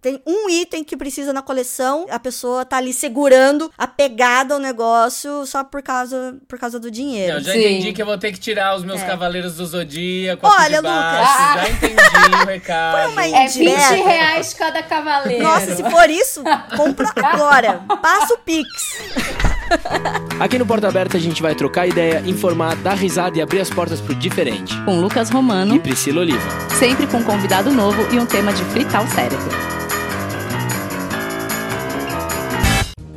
tem um item que precisa na coleção, a pessoa tá ali segurando, apegada ao negócio só por causa, por causa do dinheiro. Eu já Sim. entendi que eu vou ter que tirar os meus É. cavaleiros do Zodíaco Olha, baixo. Lucas. Já entendi o recado. Foi uma É 20 Indireta. reais cada cavaleiro. Nossa, se for isso, compra agora. Passa o Pix. Aqui no Porta Aberta a gente vai trocar ideia, informar, dar risada e abrir as portas pro diferente. Com Lucas Romano, E Priscila Oliva. sempre com um convidado novo e um tema de fritar o cérebro.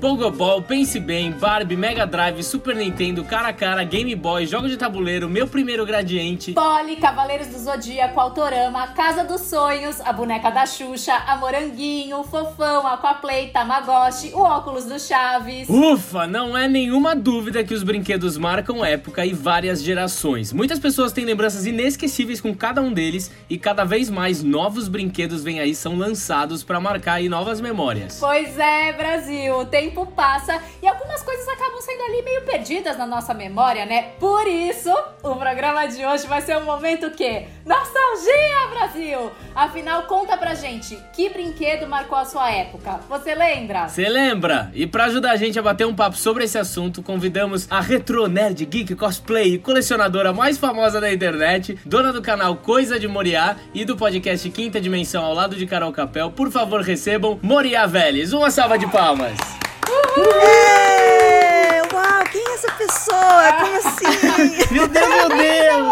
Pogobol, Pense Bem, Barbie, Mega Drive, Super Nintendo, Cara a Cara, Game Boy, Jogos de Tabuleiro, Meu Primeiro Gradiente. Poli, Cavaleiros do Zodíaco, Autorama, Casa dos Sonhos, a boneca da Xuxa, a Moranguinho, o Fofão, Aquaplay, Tamagotchi, o óculos do Chaves. Ufa, não é nenhuma dúvida que os brinquedos marcam época e várias gerações. Muitas pessoas têm lembranças inesquecíveis com cada um deles e cada vez mais novos brinquedos vêm aí são lançados para marcar aí novas memórias. Pois é, Brasil, o tempo passa e algumas coisas acabam sendo ali meio perdidas na nossa memória, né? Por isso, o programa de hoje vai ser um momento que nostalgia, Brasil. Afinal, conta pra gente, que brinquedo marcou a sua época? Você lembra? Você lembra? E pra ajudar a gente a bater um papo sobre esse assunto, convidamos a Retro Nerd Geek Cosplay colecionadora mais famosa da internet, dona do canal Coisa de Moriá e do podcast Quinta Dimensão ao lado de Carol Capel. Por favor, recebam Moriá Vélez. Uma salva de palmas. Uau, quem é essa pessoa? Como assim? Meu Deus, meu Deus!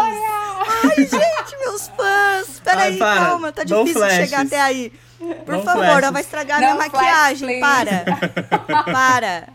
Ai, gente, meus fãs. Peraí, para. calma, tá difícil flashes. chegar até aí. Por Não favor, flashes. ela vai estragar Não minha maquiagem. flash, Para. Para.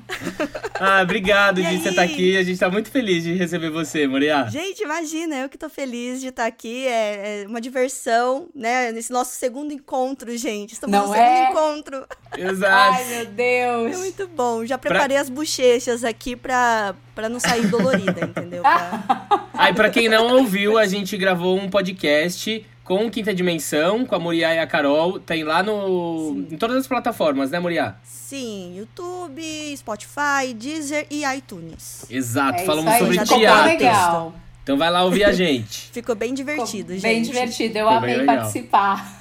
Ah, obrigado de você estar aqui. A gente tá muito feliz de receber você, Moriá. Gente, imagina, eu que tô feliz de estar aqui. É, é uma diversão, né? Nesse nosso segundo encontro, gente. Estamos Não no segundo é? encontro. Exato. Ai, meu Deus. É muito bom. Já preparei as bochechas aqui pra, pra não sair dolorida, entendeu? Pra- Aí, pra quem não ouviu, a gente gravou um podcast com Quinta Dimensão, com a Moriá e a Carol. Tem lá no. em todas as plataformas, né, Moriá? Sim, YouTube, Spotify, Deezer e iTunes. Exato, É falamos sobre teatro. legal. Então vai lá ouvir a gente. Ficou bem divertido, gente. Bem divertido, eu Ficou amei participar.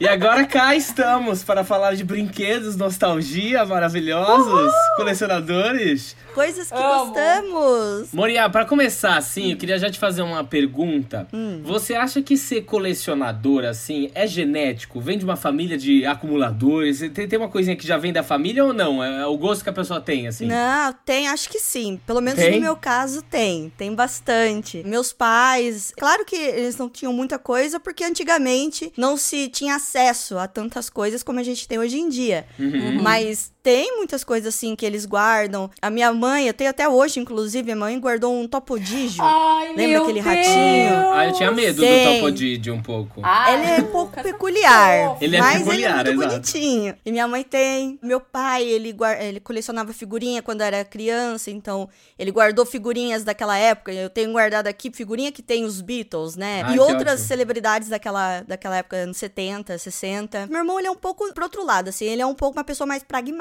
E agora cá estamos para falar de brinquedos, nostalgia, maravilhosos, colecionadores. Coisas que Amo. gostamos. Moriá, para começar assim, eu queria já te fazer uma pergunta. Hum. Você acha que ser colecionador assim é genético? Vem de uma família de acumuladores? Tem, tem uma coisinha que já vem da família ou não? É o gosto que a pessoa tem assim? Não, tem, acho que sim. Pelo menos Tem? no meu caso tem. Tem bastante. Meus pais, claro que eles não tinham muita coisa, porque antigamente não se tinha acesso a tantas coisas como a gente tem hoje em dia. Uhum. Mas tem muitas coisas assim que eles guardam. A minha mãe, eu tenho até hoje, inclusive, minha mãe guardou um topodígio. Ai, Lembra meu aquele Deus. ratinho? Ah, eu tinha medo do Topodid um pouco. Ai, Ele é um pouco peculiar. Ele é mas peculiar, ele é muito exato. bonitinho. E minha mãe tem. Meu pai, ele, guar- ele colecionava figurinha quando era criança, então ele guardou figurinhas daquela época. Eu tenho guardado aqui figurinha que tem os Beatles, né? Ai, e que outras ótimo. celebridades daquela, daquela época, anos 70, 60. Meu irmão, ele é um pouco pro outro lado, assim, ele é um pouco uma pessoa mais pragmática,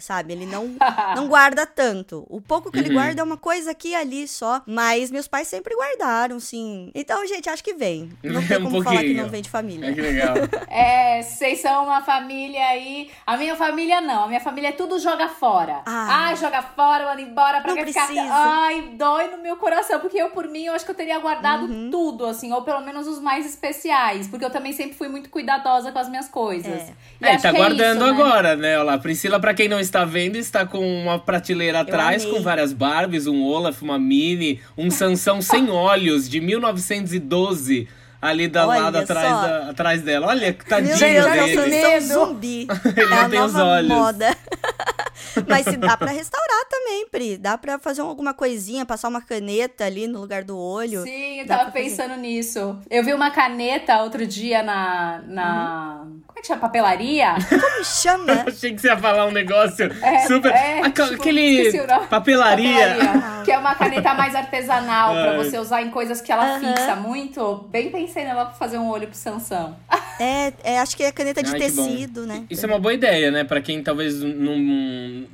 sabe? Ele não, não guarda tanto. O pouco que ele Uhum. guarda é uma coisa aqui e ali só, mas meus pais sempre guardaram, sim. Então, gente, acho que vem. Não tem Um como falar que não vem de família. É que legal. É, vocês são uma família aí. A minha família não. A minha família é tudo joga fora. Ah. Ai, joga fora, manda embora pra Não que ficar. precisa. Ai, dói no meu coração. Porque eu, por mim, eu acho que eu teria guardado Uhum. tudo, assim, ou pelo menos os mais especiais. Porque eu também sempre fui muito cuidadosa com as minhas coisas. É. E É, acho tá que é guardando isso, né? agora, né? Olha lá, Priscila, pra quem não está vendo, está com uma prateleira atrás, com várias Barbies, um Olaf, uma Mini, um Sansão sem olhos, de 1912, ali do Olha lado atrás, só. da- atrás dela. Olha, Meu tadinho Deus, já eles dele. medo. são zumbi. Ele é a não tem os nova olhos. moda. Mas se dá pra restaurar também, Pri. Dá pra fazer alguma coisinha, passar uma caneta ali no lugar do olho. Sim, eu Dá tava pra fazer. pensando nisso. Eu vi uma caneta outro dia na. na... Como é que chama? Papelaria? Como chama? Achei que você ia falar um negócio É, super. é, tipo, aquele. Papelaria. Papelaria, que é uma caneta mais artesanal pra Ai. você usar em coisas que ela Aham. fixa muito. Bem pensei nela pra fazer um olho pro Sansão. É, é, acho que é caneta de Ai, tecido, né? Isso é uma boa ideia, né? Pra quem talvez não,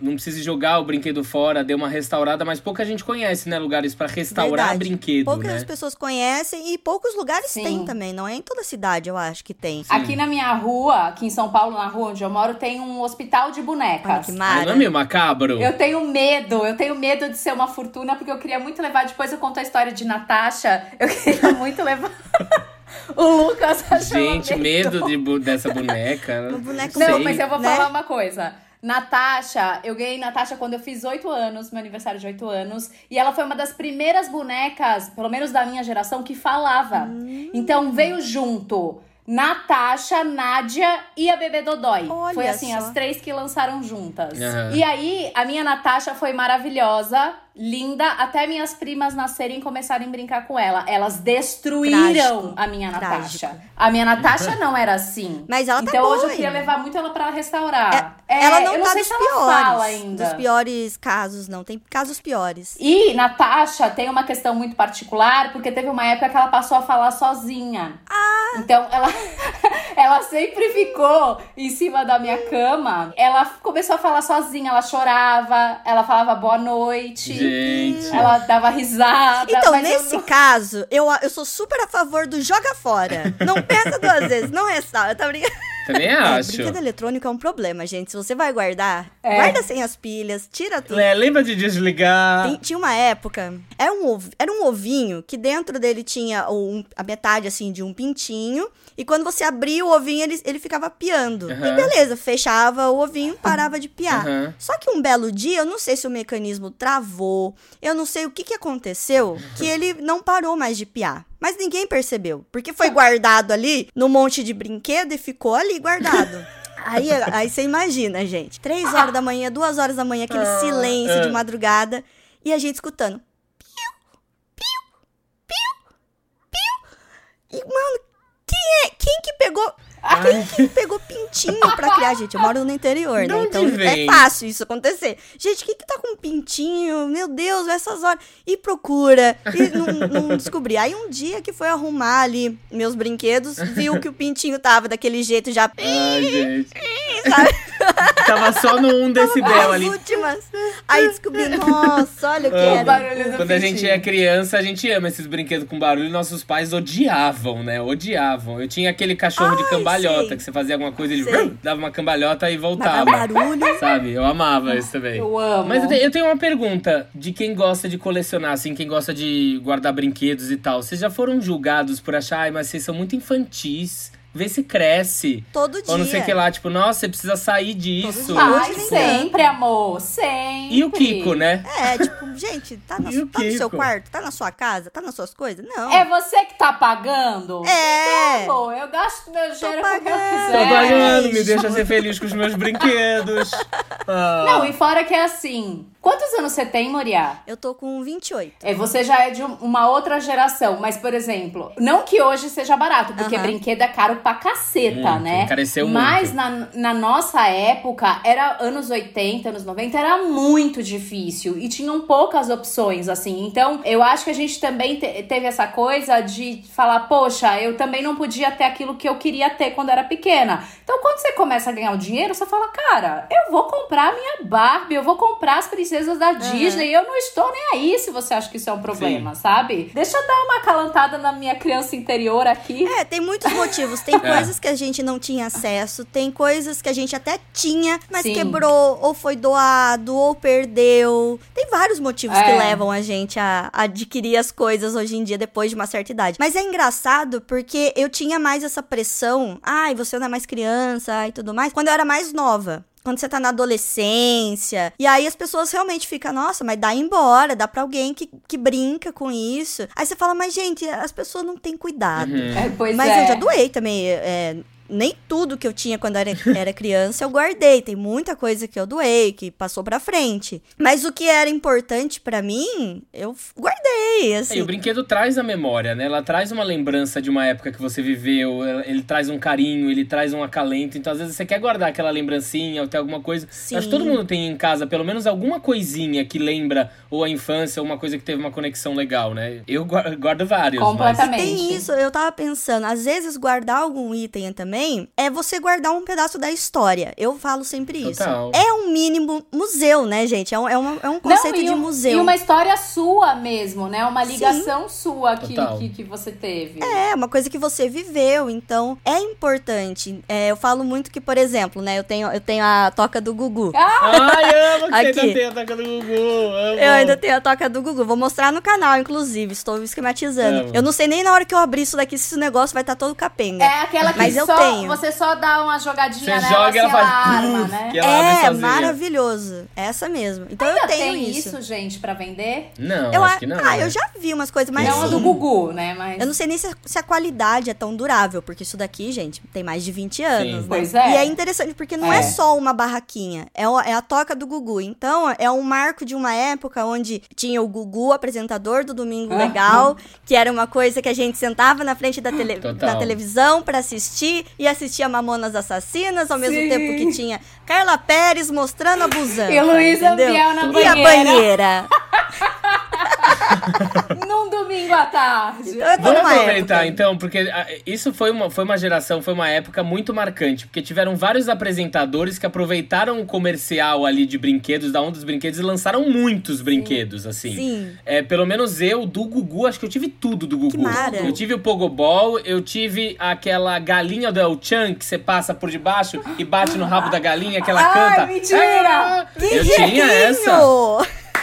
não precise jogar o brinquedo fora, dê uma restaurada, mas pouca gente conhece, né? Lugares pra restaurar Verdade. brinquedo, Poucas né? pessoas conhecem e poucos lugares Sim. tem também. Não é em toda cidade, eu acho que tem. Aqui na minha rua, aqui em São Paulo, na rua onde eu moro, tem um hospital de Olha bonecas. que mara. não é meio macabro? Eu tenho medo, eu tenho medo de ser uma fortuna, porque eu queria muito levar. Depois eu conto a história de Natasha. Eu queria muito levar. o Lucas achou Gente, medo de bu- dessa boneca. Um boneco Não, Sei. mas eu vou né? falar uma coisa. Natasha, eu ganhei Natasha quando eu fiz 8 anos, meu aniversário de 8 anos. E ela foi uma das primeiras bonecas, pelo menos da minha geração, que falava. Hum. Então veio junto Natasha, Nádia e a bebê Dodói. Olha foi assim, só. as três que lançaram juntas. Aham. E aí, a minha Natasha foi maravilhosa, linda, até minhas primas nascerem e começarem a brincar com ela. Elas destruíram Trágico. a minha Natasha. Trágico. A minha Natasha não era assim. Mas ela tá então boa hoje eu queria levar muito ela pra restaurar. É, ela não eu não tá sei dos se piores. ela fala ainda. Dos piores casos, não. Tem casos piores. E Natasha tem uma questão muito particular, porque teve uma época que ela passou a falar sozinha. Ah! Então ela, ela sempre ficou em cima da minha cama. Ela começou a falar sozinha, ela chorava, ela falava boa noite. Gente. Ela dava risada. Então, mas eu nesse não- caso, eu, eu sou super a favor do joga fora. Não pensa duas vezes, não restaura, tá brincando? Também É, acho. brinquedo eletrônico é um problema, gente. Se você vai guardar, É. guarda sem as pilhas, tira tudo. É, lembra de desligar? Tem- tinha uma época, era um, ov- era um ovinho que dentro dele tinha um- a metade assim de um pintinho. E quando você abria o ovinho, ele, ele ficava piando. Aham. E beleza, fechava o ovinho, parava de piar. Aham. Só que um belo dia, eu não sei se o mecanismo travou, eu não sei o que, que aconteceu, que ele não parou mais de piar. Mas ninguém percebeu, porque foi guardado ali no monte de brinquedo e ficou ali guardado. Aí, aí você imagina, gente. Três horas da manhã, duas horas da manhã, aquele silêncio de madrugada. E a gente escutando. Piu, piu, piu, piu. E, mano, quem é? Quem que pegou... Quem que pegou pintinho pra criar, gente? Eu moro no interior, né? Então vem? é fácil isso acontecer. Gente, quem que tá com pintinho? Meu Deus, essas horas. E procura. E não, não descobri. Aí um dia que foi arrumar ali meus brinquedos, viu que o pintinho tava daquele jeito já. Ai, gente. Sabe? Tava só no 1 decibel As ali. últimas. Aí descobri, nossa, olha o que O era. barulho do Quando a gente é criança, a gente ama esses brinquedos com barulho. Nossos pais odiavam, né? Odiavam. Eu tinha aquele cachorro de Ai, cambalhota, sei. que você fazia alguma coisa, ele Sei. dava uma cambalhota e voltava. barulho. Sabe? Eu amava isso também. Eu amo. Mas eu te- eu tenho uma pergunta de quem gosta de colecionar, assim, quem gosta de guardar brinquedos e tal. Vocês já foram julgados por achar, ai, mas vocês são muito infantis. Vê se cresce. Todo dia. Ou não sei o que lá, tipo, nossa, você precisa sair disso. dia. Ai, nem sempre, amor. Sempre. E o Kiko, né? É, tipo, gente, tá, na- tá no seu quarto? Tá na sua casa? Tá nas suas coisas? Não. É você que tá pagando? É. Amor, eu gasto meu dinheiro com o que eu quiser. Tô pagando, me deixa ser feliz com os meus brinquedos. Ah. Não, e fora que é assim. Quantos anos você tem, Moriá? Eu tô com 28. É, você já é de um- uma outra geração, mas, por exemplo, não que hoje seja barato, porque brinquedo é caro pra caceta, Muito, né? encareceu mas muito. Na, na nossa época, era anos 80, anos 90, era muito difícil e tinham poucas opções, assim. Então, eu acho que a gente também te- teve essa coisa de falar, poxa, eu também não podia ter aquilo que eu queria ter quando era pequena. Então, quando você começa a ganhar o dinheiro, você fala, cara, eu vou comprar a minha Barbie, eu vou comprar as princesas da Disney, eu não estou nem aí se você acha que isso é um problema, sabe? Deixa eu dar uma calantada na minha criança interior aqui. É, tem muitos motivos. Tem coisas que a gente não tinha acesso, tem coisas que a gente até tinha, mas Sim. quebrou, ou foi doado, ou perdeu. Tem vários motivos que É. levam a gente a a adquirir as coisas hoje em dia depois de uma certa idade. Mas é engraçado porque eu tinha mais essa pressão. Ai, você não é mais criança e tudo mais. Quando eu era mais nova. Quando você tá na adolescência. E aí as pessoas realmente ficam, nossa, mas dá embora, dá pra alguém que, que brinca com isso. Aí você fala, mas gente, as pessoas não têm cuidado. Uhum. É, pois Mas é. eu já doei também. é, nem tudo que eu tinha quando era, era criança eu guardei. Tem muita coisa que eu doei, que passou pra frente. Mas o que era importante pra mim, eu guardei, É, assim. e o brinquedo traz a memória, né? Ela traz uma lembrança de uma época que você viveu, ele traz um carinho, ele traz um acalento. Então, às vezes, você quer guardar aquela lembrancinha ou ter alguma coisa. Sim. Acho que todo mundo tem em casa pelo menos alguma coisinha que lembra ou a infância ou uma coisa que teve uma conexão legal, né? Eu gua- guardo vários. mas- Completamente. Tem isso, eu tava pensando, às vezes guardar algum item também também é você guardar um pedaço da história. Eu falo sempre isso. Total. É um mínimo museu, né, gente? É um, é uma- é um conceito Não, de um- museu. E uma história sua mesmo, né? Uma ligação sua que, que, que você teve. É, uma coisa que você viveu, então é importante. É, eu falo muito que, por exemplo, né, eu tenho, eu tenho a toca do Gugu. Ai, amo que você Aqui. ainda tem a toca do Gugu. Amo. Eu ainda tenho a toca do Gugu. Vou mostrar no canal, inclusive. Estou esquematizando. Amo. Eu não sei nem na hora que eu abrir isso daqui se esse negócio vai estar todo capenga. É aquela que Mas eu só, tenho. você só dá uma jogadinha Você nela, joga e ela assim, ela faz. arma, né? que ela é, maravilhoso. Essa mesmo. Então Ainda eu tenho tem isso. isso, gente, pra vender? Não, Eu, acho a- que não. ah, né? eu já vi umas coisas, mas não a do assim, Gugu, né? Mas... Eu não sei nem se a, se a qualidade é tão durável, porque isso daqui, gente, tem mais de 20 anos, né? Pois é. E é interessante, porque não é, É. só uma barraquinha, é, o- é a toca do Gugu. Então, é um marco de uma época onde tinha o Gugu, apresentador do Domingo Ah. Legal, que era uma coisa que a gente sentava na frente da, tele- da televisão pra assistir, e assistia Mamonas Assassinas, ao mesmo Sim. tempo que tinha Carla Pérez mostrando a busanfa. E Luísa? Ambiel na E a banheira. Num domingo à tarde. Então, tô Vamos aproveitar época. então, porque ah, isso foi uma, foi uma geração, foi uma época muito marcante, porque tiveram vários apresentadores que aproveitaram o comercial ali de brinquedos, da onda dos brinquedos, e lançaram muitos brinquedos, assim. Sim. É, pelo menos eu, do Gugu, acho que eu tive tudo do Gugu. mara. Eu tive o Pogobol, eu tive aquela galinha do El Chan que você passa por debaixo e bate no rabo da galinha que ela Ai, canta. mentira! Ah, Que eu tinha essa.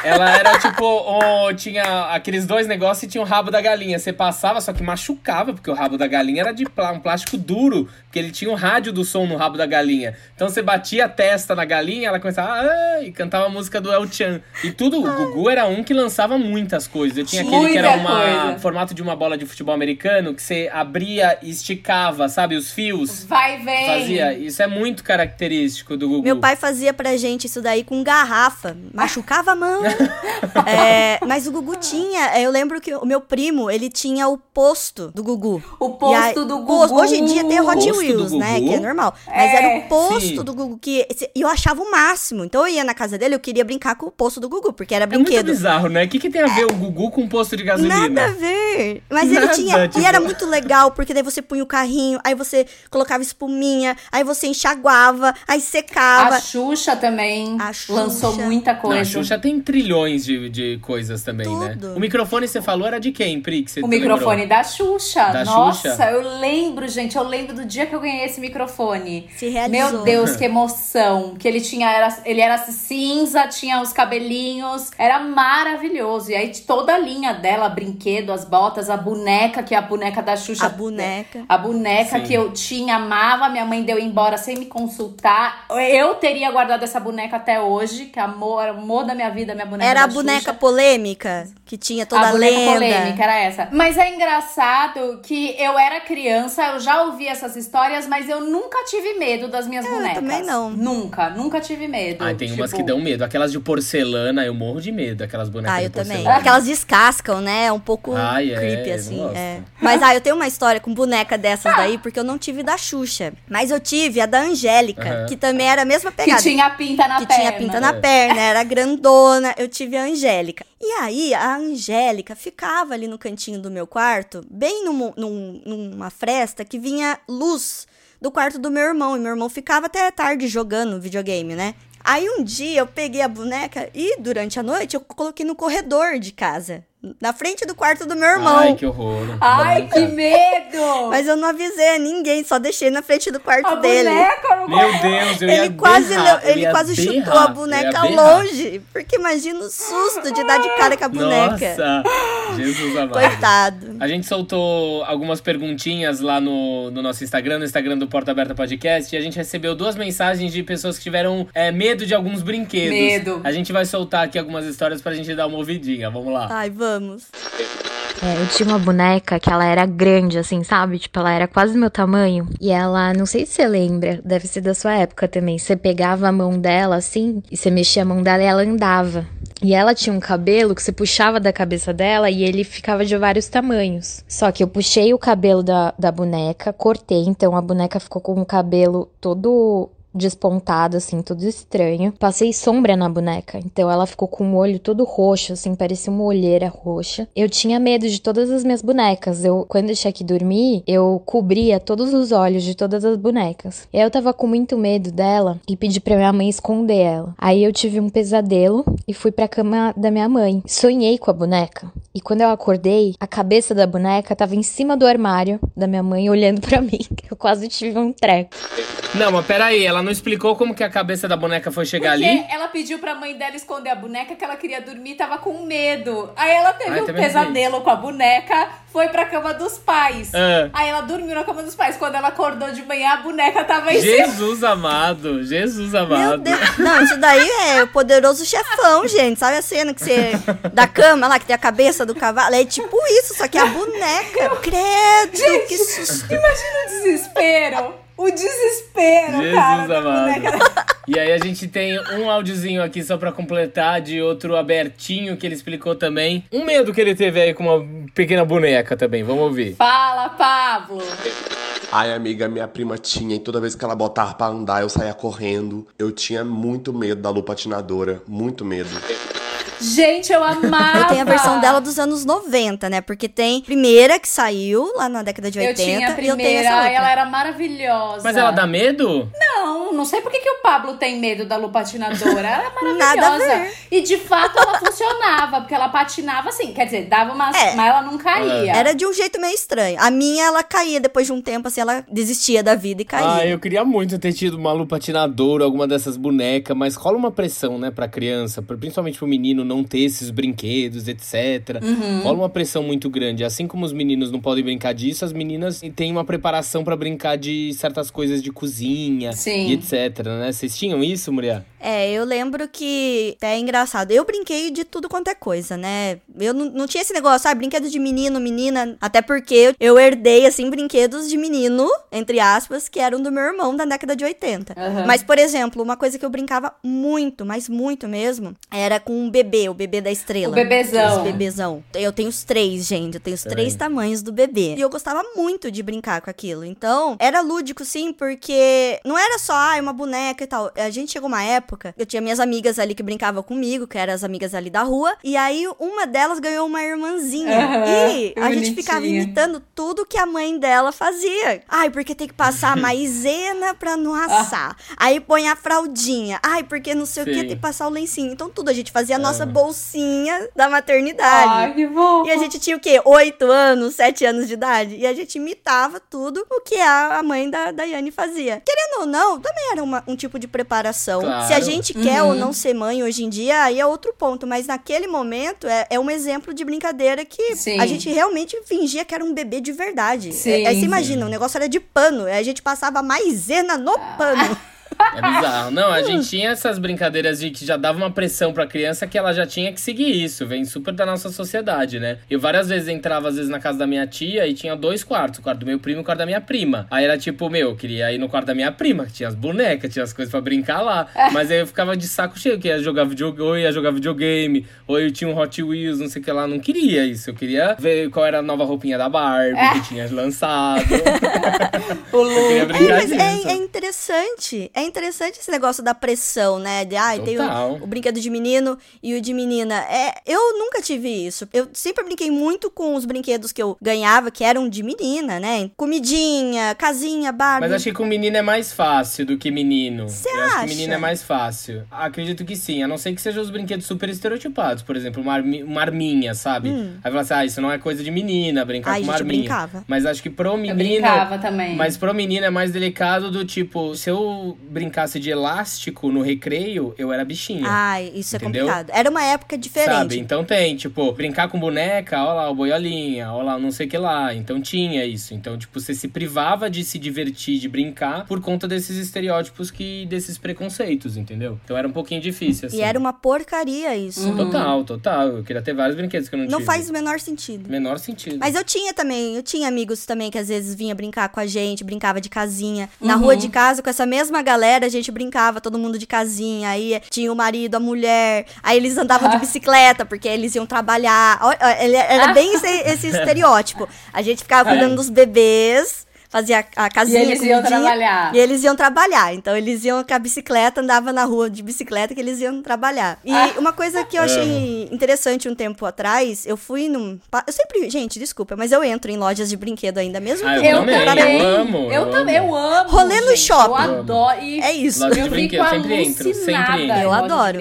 Ela era tipo, o- tinha aqueles dois negócios e tinha o rabo da galinha. Você passava, só que machucava, porque o rabo da galinha era de plá- um plástico duro, porque ele tinha o rádio do som no rabo da galinha. Então você batia a testa na galinha, ela começava "Ah", e cantava a música do El Chan. E tudo, o Gugu era um que lançava muitas coisas. Eu tinha aquele que era Muita uma coisa. formato de uma bola de futebol americano que você abria e esticava, sabe, os fios. Vai vem. Fazia. Isso é muito característico do Gugu. Meu pai fazia pra gente isso daí com garrafa. Machucava a mão. É, mas o Gugu tinha. Eu lembro que o meu primo, ele tinha o posto do Gugu. O posto aí- do posto- Gugu. Hoje em dia tem o Hot Posto Wheels, né? Que é normal. Mas É, era o posto sim. do Gugu que e eu achava o máximo. Então eu ia na casa dele, eu queria brincar com o posto do Gugu, porque era É muito brinquedo. bizarro, né? O que, que tem a ver o Gugu com um posto de gasolina? Nada a ver. Mas ele Nada, tinha. tipo- E era muito legal, porque daí você punha o carrinho, aí você colocava espuminha, aí você enxaguava, aí secava. A Xuxa também A Xuxa. lançou muita Não, coisa. a Xuxa tem trilhões de, de coisas também, né? Tudo. O microfone você falou era de quem, Pri? Que você O lembrou? microfone da Xuxa. Da Nossa, Xuxa? eu lembro, gente. Eu lembro do dia que eu ganhei esse microfone. Se realizou. Meu Deus, que emoção. Que ele tinha, era, ele era cinza, tinha os cabelinhos. Era maravilhoso. E aí toda a linha dela, brinquedo, as botas, a boneca, que é a boneca da Xuxa. A boneca. A boneca Sim. que eu tinha, amava, minha mãe deu embora sem me consultar. Eu teria guardado essa boneca até hoje, que amor, era o amor da minha vida, minha boneca Era a boneca Xuxa. polêmica, que tinha toda a, a boneca lenda. polêmica era essa. Mas é engraçado que eu era criança, eu já ouvi essas histórias, mas eu nunca tive medo das minhas bonecas. também não. Nunca, nunca tive medo. Ah, tem umas Tipo, que dão medo. Aquelas de porcelana, eu morro de medo. Aquelas bonecas Ah, de eu também. porcelana. Aquelas descascam, né? É um pouco Ai, é, creepy, eu assim. é. Mas, ah, eu tenho uma história com boneca dessas daí, porque eu não tive da Xuxa. Mas eu tive a da Angélica, que também era a mesma Que pegada. tinha pinta na que perna. tinha pinta na É. perna, era grandona. Eu tive a Angélica. E aí, a Angélica ficava ali no cantinho do meu quarto, bem num- num- numa fresta que vinha luz do quarto do meu irmão. E meu irmão ficava até tarde jogando videogame, né? Aí um dia eu peguei a boneca e durante a noite eu coloquei no corredor de casa, na frente do quarto do meu irmão. Ai, que horror. Ai, que medo! Mas eu não avisei a ninguém, só deixei na frente do quarto a dele. boneca no Meu Deus, eu ia Ele quase, berrar, ele ia quase berrar, chutou a ia boneca longe. Porque imagina o susto de dar de cara com a boneca. Nossa, Jesus amado. Coitado. A gente soltou algumas perguntinhas lá no, no nosso Instagram, no Instagram do Porta Aberta Podcast, e a gente recebeu duas mensagens de pessoas que tiveram é, medo de alguns brinquedos. Medo. A gente vai soltar aqui algumas histórias pra gente dar uma ouvidinha. Vamos lá. Ai, vamos. É, eu tinha uma boneca que ela era grande, assim, sabe? Tipo, ela era quase meu tamanho. E ela, não sei se você lembra, deve ser da sua época também. Você pegava a mão dela, assim, e você mexia a mão dela e ela andava. E ela tinha um cabelo que você puxava da cabeça dela e ele ficava de vários tamanhos. Só que eu puxei o cabelo da, da boneca, cortei, então a boneca ficou com o cabelo todo despontado, assim, tudo estranho. Passei sombra na boneca, então ela ficou com o olho todo roxo, assim, parecia uma olheira roxa. Eu tinha medo de todas as minhas bonecas. Eu, quando tinha que dormir, eu cobria todos os olhos de todas as bonecas. E aí eu tava com muito medo dela e pedi pra minha mãe esconder ela. Aí eu tive um pesadelo e fui pra cama da minha mãe. Sonhei com a boneca. E quando eu acordei, a cabeça da boneca tava em cima do armário da minha mãe olhando para mim. Eu quase tive um treco. Não, mas peraí, ela não explicou como que a cabeça da boneca foi chegar Porque ali? ela pediu pra mãe dela esconder a boneca que ela queria dormir, tava com medo. Aí ela teve Ai, um pesadelo com a boneca, foi pra cama dos pais. Ah. Aí ela dormiu na cama dos pais. Quando ela acordou de manhã, a boneca tava em cima. Jesus amado, Jesus amado. Não, isso daí é o poderoso chefão, gente. Sabe a cena que você. Da cama lá, que tem a cabeça do cavalo? É tipo isso, só que é a boneca. Credo, que susto. Imagina o desespero. O desespero, Jesus cara, da amado. boneca. E aí a gente tem um áudiozinho aqui só pra completar de outro abertinho que ele explicou também. Um medo que ele teve aí com uma pequena boneca também, vamos ouvir. Fala, Pablo. Ai, amiga, minha prima tinha, e toda vez que ela botava pra andar, eu saía correndo. Eu tinha muito medo da lupatinadora, muito medo. Gente, eu amava. Eu tenho a versão dela dos anos 90, né? Porque tem a primeira que saiu lá na década de 80 Eu tinha a e primeira, outra. ela era maravilhosa. Mas ela dá medo? Não, não sei por que, que o Pablo tem medo da lupatinadora. Ela é Nada a maravilhosa. ver. E de fato ela funcionava, porque ela patinava assim, quer dizer, dava uma. É. Mas ela não caía. Era de um jeito meio estranho. A minha, ela caía depois de um tempo, assim, ela desistia da vida e caía. Ah, eu queria muito ter tido uma lupatinadora, alguma dessas bonecas, mas rola uma pressão, né, pra criança, principalmente pro menino não ter esses brinquedos, etc. Uhum. Rola uma pressão muito grande. Assim como os meninos não podem brincar disso, as meninas têm uma preparação pra brincar de certas coisas de cozinha Sim. e etc, né? Vocês tinham isso, mulher? É, eu lembro que é engraçado. Eu brinquei de tudo quanto é coisa, né? Eu não, não tinha esse negócio, ah, brinquedo de menino, menina. Até porque eu, eu herdei, assim, brinquedos de menino, entre aspas, que eram do meu irmão da década de 80. Aham. Mas, por exemplo, uma coisa que eu brincava muito, mas muito mesmo, era com um bebê, o bebê da estrela. O bebezão. Esse bebezão. Eu tenho os três, gente. Eu tenho os três tamanhos do bebê. E eu gostava muito de brincar com aquilo. Então, era lúdico, sim, porque não era só, ah, uma boneca e tal. A gente chegou uma época, eu tinha minhas amigas ali que brincavam comigo, que eram as amigas ali da rua. E aí, uma delas ganhou uma irmãzinha. Aham, e a gente ficava bonitinha. imitando tudo que a mãe dela fazia. Ai, porque tem que passar maisena pra não assar. Aí põe a fraldinha. Ai, porque não sei o que, Sim. tem que passar o lencinho. Então, tudo a gente fazia a nossa bolsinha da maternidade. Ai, que bom. E a gente tinha o quê? Oito anos, sete anos de idade. E a gente imitava tudo o que a a mãe da Daiane fazia. Querendo ou não, também era uma- um tipo de preparação. Claro. Se a gente quer Uhum. ou não ser mãe hoje em dia, aí é outro ponto. Mas naquele momento é, é um exemplo de brincadeira que Sim. a gente realmente fingia que era um bebê de verdade. Sim, É- aí sim. você imagina, o negócio era de pano. A gente passava maisena no pano. É bizarro. Não, a gente tinha essas brincadeiras de que já dava uma pressão pra criança que ela já tinha que seguir isso. Vem super da nossa sociedade, né? Eu várias vezes entrava, às vezes, na casa da minha tia e tinha dois quartos. O quarto do meu primo e o quarto da minha prima. Aí era tipo, meu, eu queria ir no quarto da minha prima, que tinha as bonecas, tinha as coisas pra brincar lá. Mas aí eu ficava de saco cheio, que ia jogar videogame, ou ia jogar videogame, ou eu tinha um Hot Wheels, não sei o que lá. Não queria isso. Eu queria ver qual era a nova roupinha da Barbie que tinha lançado. O queria É, é, é interessante. É interessante esse negócio da pressão, né? De, ai, tem o, o brinquedo de menino e o de menina. É, eu nunca tive isso. Eu sempre brinquei muito com os brinquedos que eu ganhava, que eram de menina, né? Comidinha, casinha, Barbie. Mas acho que com menino é mais fácil do que menino. Cê Eu acho acha? que menino é mais fácil. Acredito que sim, a não ser que sejam os brinquedos super estereotipados. Por exemplo, uma, armi- uma arminha, sabe? Aí fala assim, ah, isso não é coisa de menina, brincar Hum. Ai, com uma gente, eu arminha. brincava. Mas acho que pro Eu menino... brincava também. Mas pro menino é mais delicado do tipo, se eu brincasse de elástico no recreio, eu era bichinho. Ai, isso Entendeu? é complicado. Era uma época diferente. Sabe? Então tem, tipo, brincar com boneca, ó lá, o boiolinha, ó lá, não sei o que lá. Então tinha isso. Então, tipo, você se privava de se divertir, de brincar, por conta desses estereótipos que. desses preconceitos, entendeu? Então era um pouquinho difícil, assim. E era uma porcaria isso. Total, total. Eu queria ter vários brinquedos que eu não, Não tive. faz o menor sentido. menor sentido. Mas eu tinha também, eu tinha amigos também que às vezes vinha brincar com a gente, brincava de casinha. Na Uhum. rua de casa, com essa mesma galera, a gente brincava, todo mundo de casinha. Aí tinha o marido, a mulher. Aí eles andavam de bicicleta, porque eles iam trabalhar. Era bem esse, esse estereótipo. A gente ficava cuidando dos bebês. Fazia a casinha, E eles iam trabalhar. E eles iam trabalhar. Então eles iam com a bicicleta, andava na rua de bicicleta que eles iam trabalhar. E Ah. uma coisa que eu achei interessante um tempo atrás, eu fui num. Eu sempre. Gente, desculpa, mas eu entro em lojas de brinquedo ainda, mesmo Ah, que eu Eu também, eu amo, Eu, eu também, amo. eu amo. Rolê no gente, shopping. Eu adoro. E É isso. Loja de eu brinquedo, fico sempre entro, sempre entro. Eu adoro.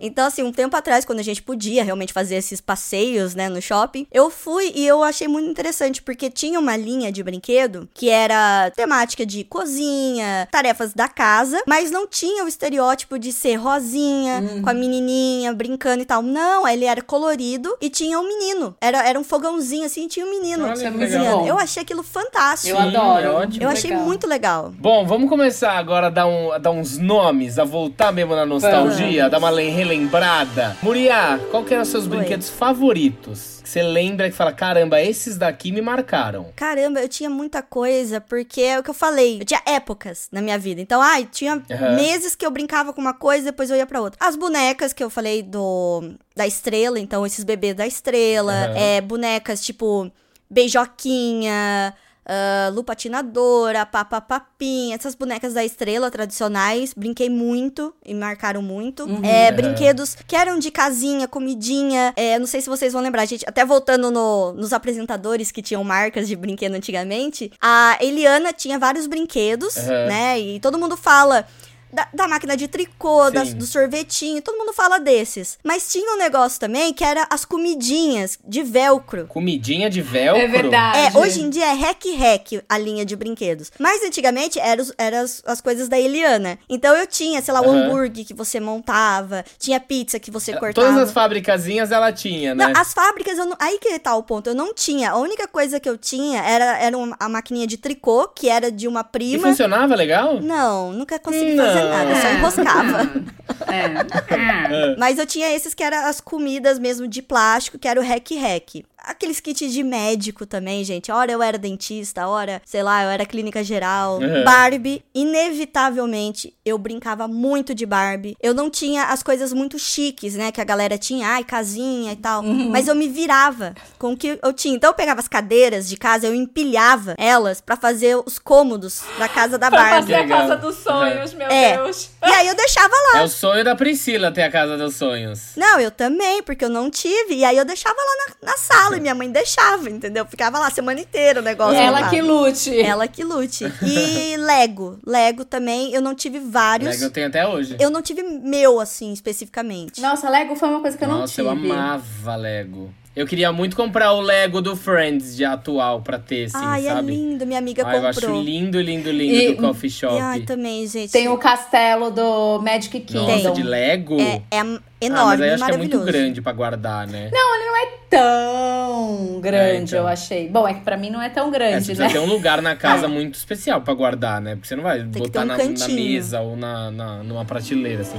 Então, assim, um tempo atrás, quando a gente podia realmente fazer esses passeios, né, no shopping, eu fui e eu achei muito interessante, porque tinha uma linha de brinquedo que era temática de cozinha, tarefas da casa, mas não tinha o estereótipo de ser rosinha, Uhum. com a menininha brincando e tal. Não, ele era colorido e tinha um menino. Era, era um fogãozinho assim, e tinha um menino Olha é bom. Eu achei aquilo fantástico. Eu adoro. é ótimo. Eu achei Legal. muito legal. Bom, vamos começar agora a dar, um, a dar uns nomes, a voltar mesmo na nostalgia, a dar uma le- relembrada. Muriá, qual que eram os seus Oi. brinquedos favoritos? Que você lembra que fala, caramba, esses daqui me marcaram. Caramba, eu tinha muita coisa, porque é o que eu falei. Eu tinha épocas na minha vida. Então, ai, tinha Aham. meses que eu brincava com uma coisa, depois eu ia pra outra. As bonecas que eu falei do da estrela, então esses bebês da estrela, Aham. é bonecas tipo beijoquinha, ah, lupatinadora, papa papinha, essas bonecas da estrela tradicionais, brinquei muito e marcaram muito. É, Aham. brinquedos que eram de casinha, comidinha, é, não sei se vocês vão lembrar, gente, até voltando no- nos apresentadores que tinham marcas de brinquedo antigamente, a Eliana tinha vários brinquedos, Aham. né, e todo mundo fala... Da, da máquina de tricô, das- do sorvetinho, todo mundo fala desses. Mas tinha um negócio também que era as comidinhas de velcro. Comidinha de velcro. É verdade. É, hoje em dia é Rec Rec a linha de brinquedos. Mas antigamente eram era as, as coisas da Eliana. Então eu tinha, sei lá, o Aham. hambúrguer que você montava, tinha pizza que você cortava. Todas as fabricazinhas ela tinha, né? Não, as fábricas, eu não, aí que tá o ponto, eu não tinha. A única coisa que eu tinha era, era uma, a maquininha de tricô, que era de uma E prima. funcionava legal? Não, nunca consegui Não. fazer nada, eu só enroscava. É. Mas eu tinha esses que eram as comidas mesmo de plástico, que era o Rec Rec. Aqueles kits de médico também, gente. Ora eu era dentista, ora, sei lá, eu era clínica geral. Uhum. Barbie, inevitavelmente, eu brincava muito de Barbie. Eu não tinha as coisas muito chiques, né? Que a galera tinha, ai, casinha e tal. Mas eu me virava com o que eu tinha. Então eu pegava as cadeiras de casa, eu empilhava elas pra fazer os cômodos da casa da Pra Barbie. fazer a casa dos sonhos, meu É. Deus. E aí eu deixava lá. É o sonho da Priscila ter a casa dos sonhos. Não, eu também, porque eu não tive. E aí eu deixava lá na, na sala e minha mãe deixava, entendeu? Ficava lá a semana inteira o negócio. Ela lá. que lute. Ela que lute. E Lego. Lego também, eu não tive vários. Lego eu tenho até hoje. Eu não tive meu, assim, especificamente. Nossa, Lego foi uma coisa que eu não Nossa, tive. eu amava Lego. Eu queria muito comprar o Lego do Friends de atual pra ter, assim, ai, é sabe? lindo, minha amiga Ai, eu acho comprou. lindo, lindo, lindo E- do coffee shop. E, ai, também, gente. Tem o castelo do Magic Nossa, Kingdom. de Lego? É, é ah, mas enorme, aí eu acho que é muito grande pra guardar, né? Não, ele não é tão grande, É, então. eu achei. Bom, é que pra mim não é tão É, grande, você né? ter um lugar na casa muito especial pra guardar, né? Porque você não vai que botar um na, na mesa ou na, na- numa prateleira, assim.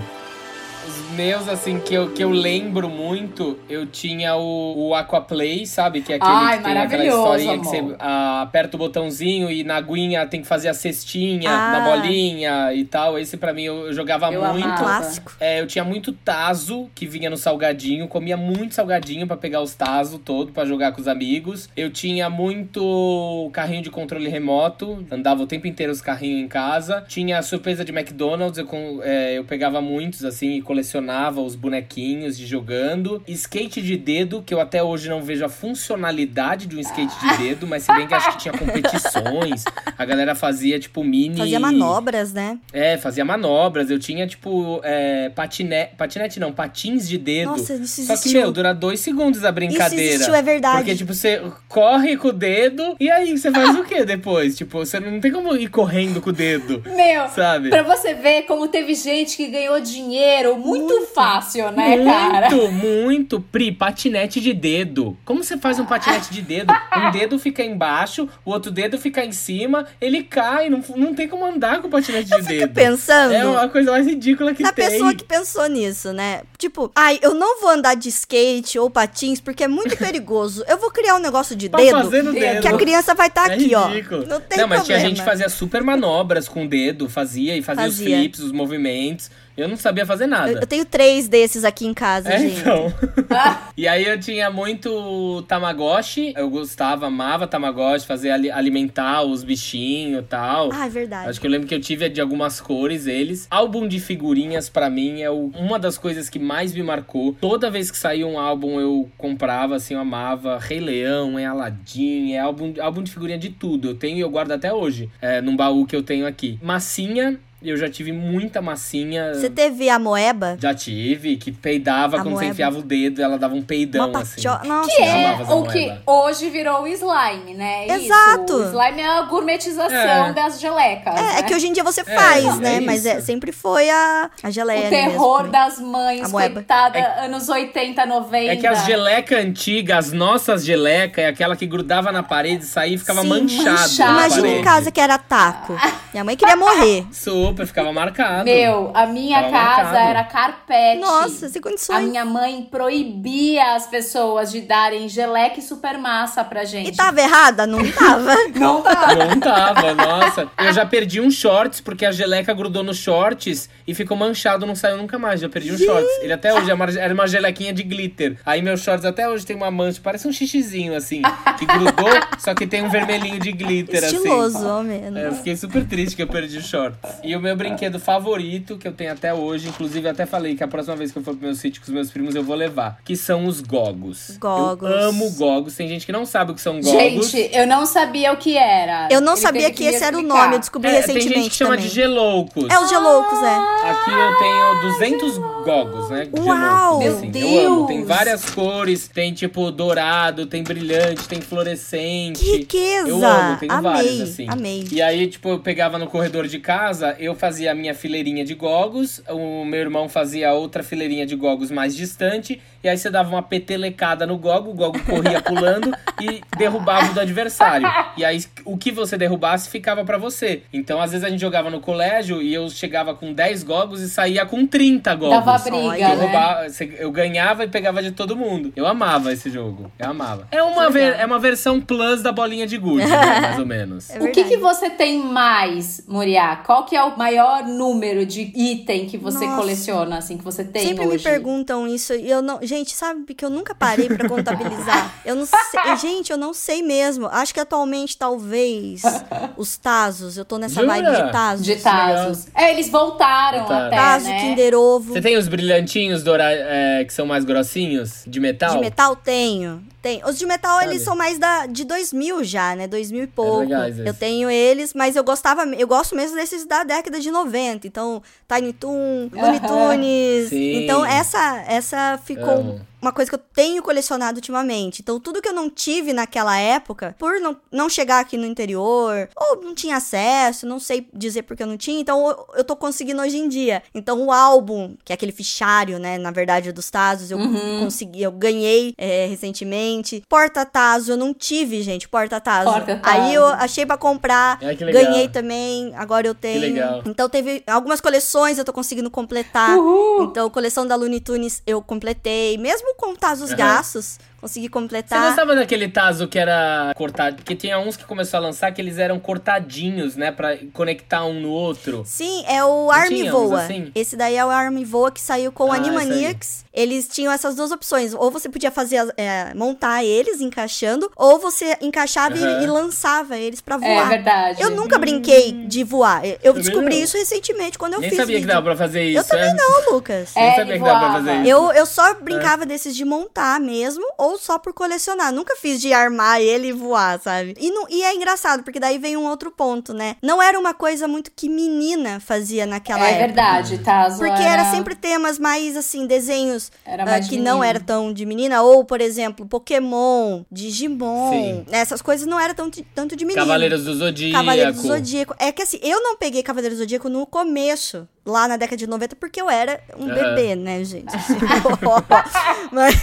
Os meus, assim, que eu, que eu lembro muito, eu tinha o, o Aquaplay, sabe? Que é aquele Ai, que tem aquela historinha que amor. você ah, aperta o botãozinho e na aguinha tem que fazer a cestinha, Ah. na bolinha e tal. Esse pra mim eu, eu jogava Eu muito. amava. Clássico. É, eu tinha muito taso que vinha no salgadinho, comia muito salgadinho pra pegar os taso todo pra jogar com os amigos. Eu tinha muito carrinho de controle remoto, andava o tempo inteiro os carrinhos em casa. Tinha a surpresa de McDonald's, eu, é, eu pegava muitos assim e colecionava os bonequinhos de jogando. Skate de dedo, que eu até hoje não vejo a funcionalidade de um skate de dedo, mas se bem que acho que tinha competições, a galera fazia tipo mini Fazia manobras, né? é, fazia manobras. Eu tinha, tipo, é, patinete. Patinete não, patins de dedo. Nossa, isso Só que, existiu. meu, dura dois segundos a brincadeira. Isso existiu, é verdade. Porque, tipo, você corre com o dedo e aí você faz o quê depois? Tipo, você não tem como ir correndo com o dedo, Meu, sabe? pra você ver como teve gente que ganhou dinheiro muito, fácil, né, cara? Muito, muito. Pri, patinete de dedo. Como você faz um patinete de dedo? Um dedo fica embaixo, o outro dedo fica em cima, ele cai. Não, não tem como andar com o patinete de Fico dedo. pensando. É uma coisa mais ridícula que Na tem. pessoa que pensou nisso, né? Tipo, ai, eu não vou andar de skate ou patins porque é muito perigoso. Eu vou criar um negócio de Pra dedo fazer no dedo. que a criança vai estar É aqui, ó. ridículo. Não tem Não, mas problema. tinha gente que fazia super manobras com o dedo, fazia e fazia, Fazia. os flips, os movimentos. Eu não sabia fazer nada. Eu, eu tenho três desses aqui em casa, É, gente. então. e aí eu tinha muito Tamagotchi. Eu gostava, amava Tamagotchi, fazer ali- alimentar os bichinhos e tal. Ah, é verdade. Acho que eu lembro que eu tive de algumas cores eles. Álbum de figurinhas, pra mim, é o- uma das coisas que mais me marcou. Toda vez que saía um álbum, eu comprava, assim, eu amava. Rei Leão, é Aladdin, é álbum, álbum de figurinha de tudo. Eu tenho e eu guardo até hoje, é, num baú que eu tenho aqui. Massinha, eu já tive muita massinha. Você teve a moeba? Já tive, que peidava A quando você moeba. enfiava o dedo, ela dava um peidão, Uma assim. patio... Nossa, Que é o que hoje virou o slime, né? Exato. Isso. O slime é a gourmetização É. das gelecas. É, né? é que hoje em dia você faz, é né? Mas é, sempre foi a, a geleia O terror mesmo. das mães, coitada, anos 80, 90. É que as gelecas antigas, as nossas gelecas, é aquela que grudava na parede e saía e ficava Sim, manchado. manchado. na Imagina em casa que era taco. Minha mãe queria morrer. Super, ficava marcado. Meu, a minha Tava casa marcado. era carpete. Nossa, sem A condições. minha mãe proibia as pessoas de darem geleca e super massa pra gente. E tava errada? Não tava. Não tá. Não tava, nossa. Eu já perdi um shorts porque a geleca grudou nos shorts e ficou manchado, não saiu nunca mais. Já perdi um shorts. Ele até hoje é uma- era uma gelequinha de glitter. Aí meus shorts até hoje tem uma mancha, parece um xixizinho assim, que grudou, só que tem um vermelhinho de glitter Estiloso, assim. ao menos. É, eu fiquei super triste que eu perdi o shorts. E o meu brinquedo favorito, que eu tenho até hoje, inclusive eu até falei que a próxima vez que eu for pro meu sítio com os meus primos eu vou levar, que são os gogos. Gogos. Eu amo gogos. Tem gente que não sabe o que são gogos. Gente, eu não sabia o que era. Eu não Ele sabia que me esse era o explicar. nome, eu descobri É, tem recentemente gente que chama também. de geloucos. É os geloucos, é. Aqui eu tenho 200 gogos, né? Uau! geloucos, Meu assim. Eu amo. Deus! Tem várias cores. Tem tipo dourado, tem brilhante, tem fluorescente. Que riqueza! Eu amo, tenho Amei, vários, assim. amei. E aí, tipo, eu pegava no corredor de casa, eu fazia a minha fileirinha de gogos, o meu irmão fazia outra fileirinha de gogos mais distante, e aí você dava uma petelecada no gogo, o gogo corria pulando e derrubava o do adversário. E aí, o que você derrubasse ficava pra você. Então, às vezes a gente jogava no colégio e eu chegava com 10 gogos e saía com 30 gogos. Dava briga. Eu, né? roubava- eu ganhava e pegava de todo mundo. Eu amava esse jogo. Eu amava. É uma, ver- é uma versão plus da bolinha de gude, né, mais ou menos. É O que, que você tem mais, Moriá? Qual que é o maior número de item que você Nossa. coleciona, assim, que você tem Sempre hoje? me perguntam isso e eu não. Gente, sabe que eu nunca parei pra contabilizar. Eu não sei. Gente, eu não sei mesmo. Acho que atualmente, talvez, os Tazos. Eu tô nessa Jura? vibe de Tazos. De Tazos. É, eles voltaram Voltaram. até, Tazo, né? Kinder Ovo. Você tem os brilhantinhos doura- é, que são mais grossinhos, de metal? De metal tenho. Tem. Os de metal, Sabe? eles são mais da, de 2000 já, né? 2000 e pouco. legais esses. eu tenho eles, mas eu gostava, eu gosto mesmo desses da década de 90. Então, Tiny Toon, Looney Tunes. Sim. Então, essa essa ficou Amo. Uma coisa que eu tenho colecionado ultimamente. Então, tudo que eu não tive naquela época, por não, não chegar aqui no interior, ou não tinha acesso, não sei dizer porque eu não tinha, então eu, eu tô conseguindo hoje em dia. Então, o álbum, que é aquele fichário, né, na verdade, dos Tazos, eu consegui, eu ganhei é, recentemente. Porta-Tazo, eu não tive, gente, porta-Tazo. Aí eu achei pra comprar, que legal. ganhei também, agora eu tenho. legal. Então, teve algumas coleções eu tô conseguindo completar. Então, coleção da Looney Tunes eu completei. Mesmo com Tazos Aham. gastos, consegui Você completar. gostava daquele taso que era cortado? Porque tinha uns que começou a lançar que eles eram cortadinhos, né? Pra conectar um no outro. Sim, é o Army tinha uns Voa. assim? Esse daí é o Army Voa que saiu com o Ah, Animaniacs. Eles tinham essas duas opções. Ou você podia fazer, é, montar eles encaixando, ou você encaixava e- Aham. e, lançava eles pra É voar. verdade. Eu nunca brinquei de voar. Eu- Eu Também descobri não. isso recentemente quando eu Nem fiz sabia que vídeo. dava pra fazer isso, Eu também é? não, Lucas. Nem É, sabia ele que dava pra fazer isso. Eu, eu só brincava desses de montar mesmo, ou só por colecionar. Nunca fiz de armar ele e voar, sabe? E, não, e é engraçado, porque daí vem um outro ponto, né? Não era uma coisa muito que menina fazia naquela É época. verdade, Tazo. Porque era sempre temas mais, assim, desenhos Era ah, mais que de não era tão de menina. Ou, por exemplo, Pokémon, Digimon. Sim. Essas coisas não eram tão, tanto de menina. Cavaleiros do Zodíaco. Cavaleiros do Zodíaco. É que assim, eu não peguei Cavaleiros do Zodíaco no começo, lá na década de 90, porque eu era um bebê, né, gente? Assim, mas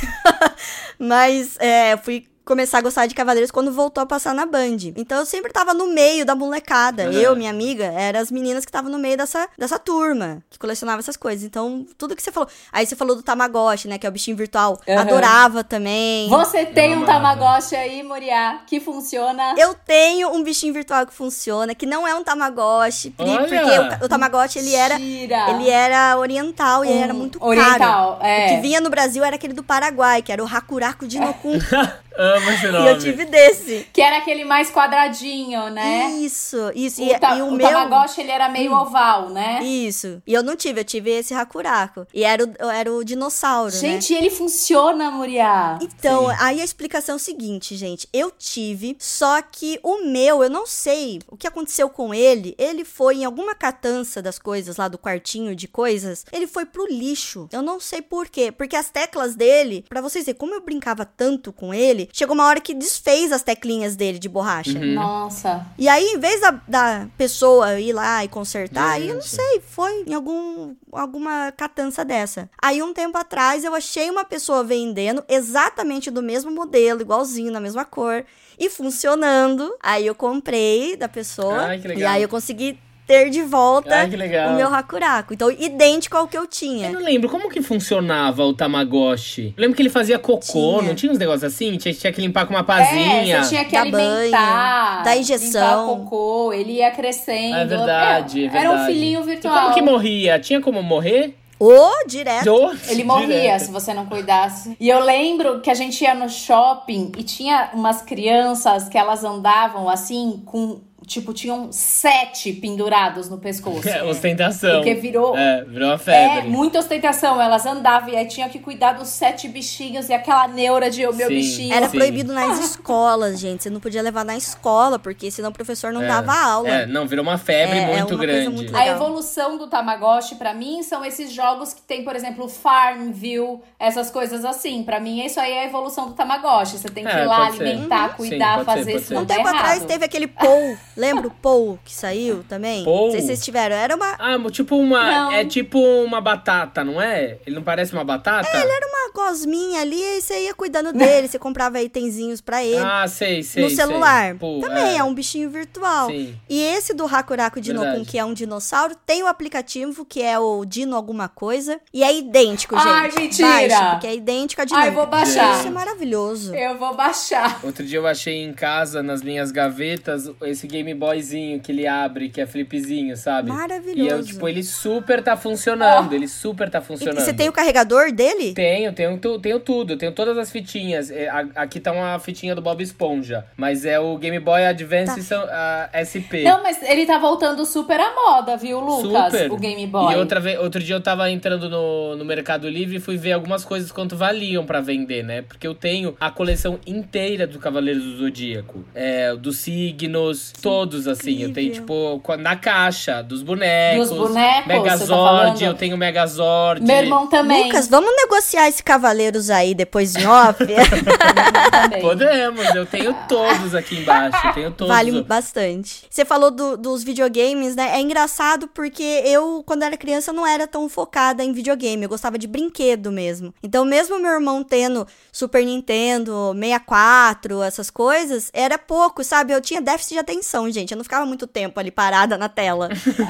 mas é, fui começar a gostar de Cavaleiros quando voltou a passar na Band. Então eu sempre tava no meio da molecada. Uhum. Eu, minha amiga, eram as meninas que estavam no meio dessa, dessa turma, que colecionava essas coisas. Então, tudo que você falou. Aí você falou do Tamagotchi, né? Que é o bichinho virtual. Uhum. Adorava também. Você tem um. Tamagotchi aí, Moriá, que funciona. Eu tenho um bichinho virtual que funciona, que não é um Tamagotchi, Pri, porque o, o Tamagotchi ele era Tira. ele era oriental e Um era muito oriental, caro. é. O que vinha no Brasil era aquele do Paraguai, que era o Hakuraku Dinokun. Amo esse e nome. eu tive desse. Que era aquele mais quadradinho, né? Isso, isso. O, E, ta- e o, o meu. Hum. Tamagotchi, ele era meio oval, né? Isso. E eu não tive, eu tive esse Hakuraku. E era o, era o dinossauro, né? Gente, ele funciona, Moriá. Então, aí a explicação é o seguinte, gente. Eu tive, só que o meu, eu não sei o que aconteceu com ele. Ele foi em alguma catança das coisas lá do quartinho de coisas, ele foi pro lixo. Eu não sei por quê. Porque as teclas dele, pra vocês verem, como eu brincava tanto com ele, chegou uma hora que desfez as teclinhas dele de borracha. Uhum. Nossa. E aí, em vez da, da pessoa ir lá e consertar, aí eu não sei, foi em algum, alguma catança dessa. Aí, um tempo atrás, eu achei uma pessoa vendendo exatamente do mesmo modelo, igualzinho, na mesma cor, e funcionando. Aí eu comprei da pessoa. Ai, que E legal. aí eu consegui ter de volta legal. o meu Hakuraku. Então, idêntico ao que eu Eu tinha. não lembro, como que funcionava o Tamagotchi? Eu lembro que ele fazia cocô, Tinha. não tinha uns negócios assim? Tinha, tinha que limpar com uma pazinha. É, você tinha que Dá alimentar, banho, dá injeção. limpar cocô, ele ia crescendo. É verdade, é Era um verdade. filhinho E virtual. como que morria? Tinha como morrer? Ô, direto. Oh, Ele morria direto. se você não cuidasse. E eu lembro que a gente ia no shopping e tinha umas crianças que elas andavam assim com. Tipo, tinham sete pendurados no pescoço. É, ostentação. Porque virou. É, virou uma É, febre. muita ostentação. Elas andavam e aí tinha que cuidar dos sete bichinhos e aquela neura de o meu Sim. bichinho. Era Sim. proibido nas escolas, gente. Você não podia levar na escola, porque senão o professor não É. dava aula. É, não, virou uma febre É, é muito grande. muito A evolução do Tamagotchi, pra mim, são esses jogos que tem, por exemplo, Farmville, essas coisas assim. Pra mim, isso aí é a evolução do Tamagotchi. Você tem que É, ir lá pode ser. alimentar, Sim, cuidar, ser, fazer, ser. senão Um tempo errado. atrás teve aquele Pou. Lembra o Pou que saiu também? Pou? Não sei se vocês tiveram. Era uma. Ah, tipo uma. Não. É tipo uma batata, não é? Ele não parece uma batata? Era uma gosminha ali e você ia cuidando dele. Você comprava itenzinhos pra ele. Ah, sei, sei. no sei. celular. Pô, Também é. um bichinho virtual. Sim. E esse do Hakuraku Dinokun, que é um dinossauro, tem o aplicativo que é o Dino alguma coisa. E é idêntico, gente. Ai, mentira! Baixa, porque é idêntico a Dinokun. Ai, vou baixar. Isso é maravilhoso. Eu vou baixar. Outro dia eu achei em casa, nas minhas gavetas, esse Game Boyzinho que ele abre, que é flipzinho, sabe? Maravilhoso. E eu, tipo, ele super tá funcionando. Ele super tá E funcionando. você tem o carregador dele? Tenho, tenho, tenho tudo, tenho todas as fitinhas. É, Aqui tá uma fitinha do Bob Esponja, mas é o Game Boy Advance são- a SP. Não, mas ele tá voltando super à moda, viu, Lucas? Super. O Game Boy. E outra vez, outro dia eu tava entrando no, no Mercado Livre e fui ver algumas coisas quanto valiam pra vender, né? Porque eu tenho a coleção inteira do Cavaleiros do Zodíaco. É, dos signos, todos assim. Eu tenho, tipo, na caixa, dos bonecos. Dos bonecos, tá Megazord, falando? eu tenho Megazord. Meu irmão também. Lucas, vamos negociar esse Cavaleiros aí depois em off? Podemos, eu tenho todos aqui embaixo. eu Tenho todos. vale bastante. Você falou do- dos videogames, né? É engraçado porque eu, quando era criança, não era tão focada em videogame. Eu gostava de brinquedo mesmo. Então, mesmo meu irmão tendo Super Nintendo, 64, essas coisas, era pouco, sabe? Eu tinha déficit de atenção, gente. Eu não ficava muito tempo ali parada na tela.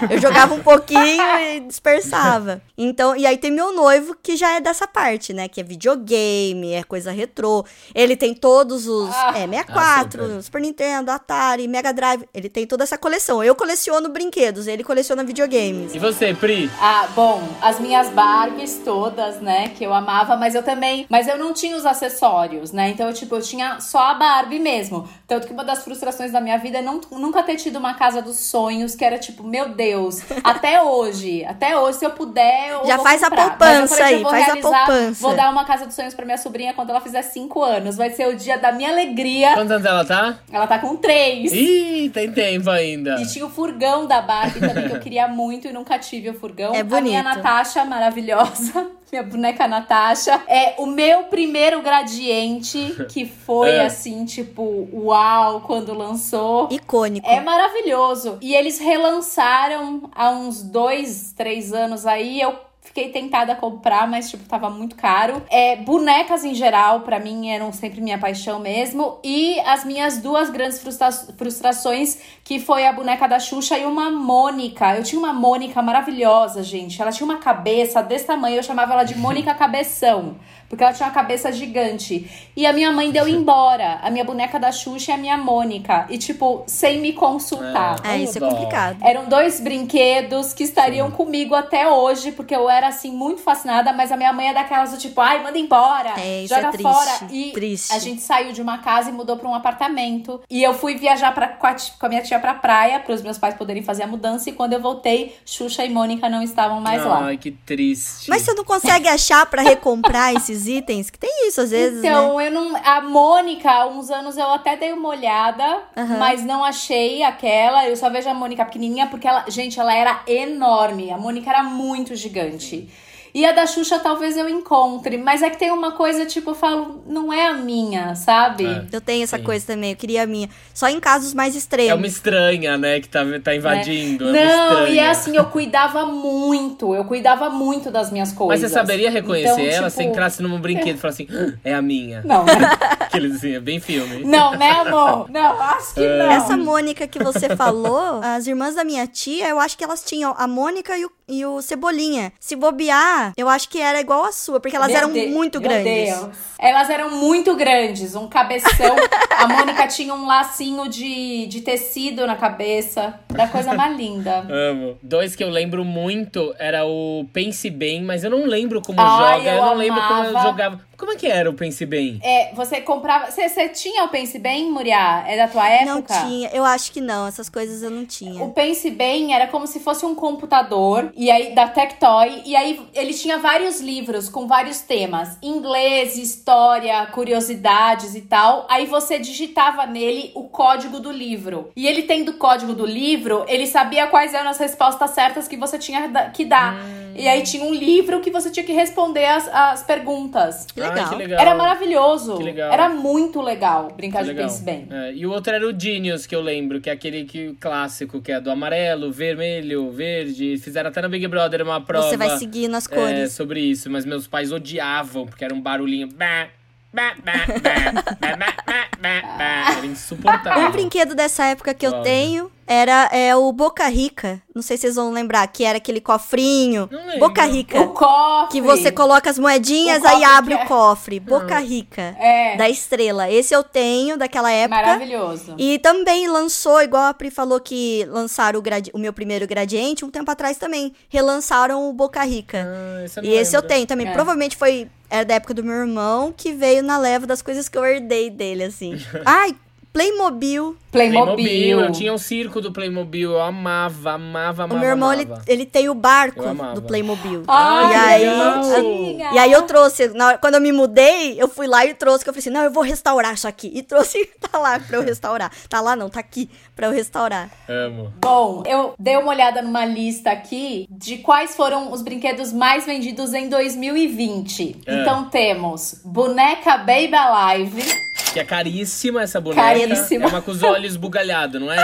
Eu jogava um pouquinho e dispersava. Então, e aí tem meu noivo que já é dessa parte, né? Que é videogame, é coisa retrô. Ele tem todos os. Ah. é, 64, Ah, super. Super Nintendo, Atari, Mega Drive. Ele tem toda essa coleção. Eu coleciono brinquedos, ele coleciona videogames. E você, Pri? Ah, bom, as minhas Barbies todas, né, que eu amava, mas eu também, mas eu não tinha os acessórios, né? Então, eu, tipo, eu tinha só a Barbie mesmo. Tanto que uma das frustrações da minha vida é não, nunca ter tido uma casa dos sonhos, que era tipo, meu Deus, até hoje, até hoje, se eu puder, eu Já vou faz a comprar. poupança Mas eu falei, aí, eu vou faz a realizar, poupança. Vou dar uma casa dos sonhos pra minha sobrinha quando ela fizer 5 anos. Vai ser o dia da minha alegria. Quantos anos ela tá? Ela tá com 3. Ih, tem tempo ainda. E tinha o furgão da Barbie também, que eu queria muito e nunca tive o furgão. É A minha bonito. Natasha, maravilhosa. Minha boneca Natasha. É o meu primeiro gradiente, que foi É. assim, tipo, uau, quando lançou. Icônico. É maravilhoso. E eles relançaram há uns dois, três anos aí. Eu fiquei tentada a comprar, mas, tipo, tava muito caro. É, bonecas em geral, pra mim, eram sempre minha paixão mesmo. E as minhas duas grandes frustra frustrações, que foi a boneca da Xuxa e uma Mônica. Eu tinha uma Mônica maravilhosa, gente. Ela tinha uma cabeça desse tamanho, eu chamava ela de Mônica Cabeção. Porque ela tinha uma cabeça gigante. E a minha mãe deu embora. A minha boneca da Xuxa e a minha Mônica. E, tipo, sem me consultar. É, isso é complicado. Eram dois brinquedos que estariam comigo até hoje, porque eu era assim muito fascinada, mas a minha mãe é daquelas do tipo, ai, manda embora, É, isso joga é triste, fora. E triste. a gente saiu de uma casa e mudou pra um apartamento. E eu fui viajar pra, com, a, com a minha tia pra praia, para os meus pais poderem fazer a mudança. E quando eu voltei, Xuxa e Mônica não estavam mais lá. Ai, que triste. Mas você não consegue achar pra recomprar esses itens? Que tem isso às vezes, né? Então, eu não. A Mônica, há uns anos eu até dei uma olhada, mas não achei aquela. Eu só vejo a Mônica pequenininha porque ela. Gente, ela era enorme. A Mônica era muito gigante. E a da Xuxa talvez eu encontre, mas é que tem uma coisa, tipo, eu falo, não é a minha, sabe? É. Eu tenho essa Sim. coisa também, eu queria a minha. Só em casos mais É extremos. uma estranha, né, que tá, tá invadindo. é Não, estranha. e é assim, eu cuidava muito, eu cuidava muito das minhas Mas coisas. você saberia reconhecer Então, ela tipo, se entrasse num brinquedo e falasse assim, "Ah, é a minha. Não, né? Aqueles assim, é bem filme. não, né, amor? Não, acho que não. Essa Mônica que você falou, as irmãs da minha tia, eu acho que elas tinham a Mônica e o, e o Cebolinha. Se bobear, eu acho que era igual a sua, porque elas Meu eram De- muito meu grandes. Deus. Elas eram muito grandes, um cabeção. a Mônica tinha um lacinho de, de tecido na cabeça. Era a coisa mais linda. Amo. Dois que eu lembro muito era o Pense Bem, mas eu não lembro como Ai, joga. eu Eu, não lembro como eu amava. jogava. Como é que era o Pense Bem? É, você comprava. Você, você tinha o Pense Bem, Muriá? É da tua Não época? tinha, eu acho que não, essas coisas eu não tinha. O Pense Bem era como se fosse um computador, e aí da Tectoy, e aí ele tinha vários livros com vários temas: inglês, história, curiosidades e tal. Aí você digitava nele o código do livro. E ele tendo o código do livro, ele sabia quais eram as respostas certas que você tinha que dar. E aí tinha um livro que você tinha que responder as, as perguntas. Que legal. Ai, que legal. Era maravilhoso. Que legal. Era muito legal brincar Que de legal. Pense Bem. É, e o outro era o Genius, que eu lembro, que é aquele que, clássico, que é do amarelo, vermelho, verde. Fizeram até no Big Brother uma prova. Você vai seguindo as é, cores. sobre isso, mas meus pais odiavam, porque era um barulhinho. Bah, bah, bah, bah, bah, bah, bah, bah, bah. Era insuportável. Um brinquedo dessa época que eu Óbvio. tenho era é, o Boca Rica. Não sei se vocês vão lembrar, que era aquele cofrinho. Não lembro. Boca Rica. O cofre. Que você coloca as moedinhas, aí abre é- o cofre. Boca Rica. É. Da estrela. Esse eu tenho daquela época. Maravilhoso. E também lançou, igual a Pri falou que lançaram o, gradi- o meu primeiro gradiente, um tempo atrás também relançaram o Boca Rica. Ah, esse e esse eu lembro. tenho também. É. Provavelmente foi. Era da época do meu irmão, que veio na leva das coisas que eu herdei dele, assim. Ai, Playmobil. Playmobil. Eu tinha um circo do Playmobil. Eu amava, amava, amava. o meu irmão, ele, amava. ele tem o barco do Playmobil. Ai, e aí. E aí eu trouxe, na quando eu me mudei, eu fui lá e trouxe, que eu falei assim, não, eu vou restaurar isso aqui. E trouxe, tá lá pra eu restaurar. Tá lá não, tá aqui pra eu restaurar. Amo. Bom, eu dei uma olhada numa lista aqui de quais foram os brinquedos mais vendidos em 2020. É. Então temos boneca Baby Alive. Que é caríssima essa boneca. Caríssima. É uma com os olhos bugalhados, não é?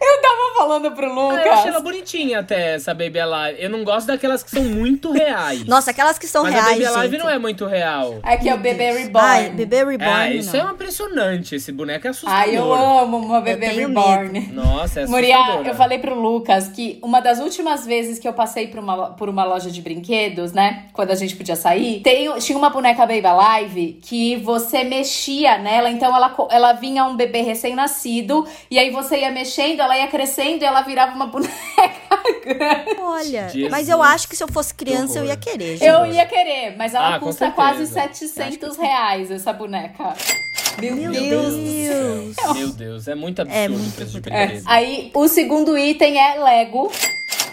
Eu tava falando pro Ah, eu achei ela Lucas. bonitinha até, essa Baby Alive. Eu não gosto daquelas que são muito reais. Nossa, aquelas que são Mas reais, a Baby Alive gente. não é muito real. Aqui é o bebê Reborn. Ai, bebê reborn, Ah, isso não. é impressionante. Esse boneco é assustador. Ai, eu amo uma bebê Reborn. Nossa, é Muriá, eu falei pro Lucas que uma das últimas vezes que eu passei por uma, por uma loja de brinquedos, né? Quando a gente podia sair, tem, tinha uma boneca Baby Alive que você mexia nela, então ela, ela vinha um bebê recém-nascido, e aí você ia mexendo, ela ia crescendo e ela virava uma boneca grande. Olha, Jesus. mas eu acho que se eu fosse criança eu ia querer, gente. Eu ia querer, mas ela Ah, custa quase Acho 700 reais essa boneca. Meu, Meu Deus. Deus. Meu Deus, é muito absurdo É o preço de É. brinquedo. Aí, o segundo item é Lego,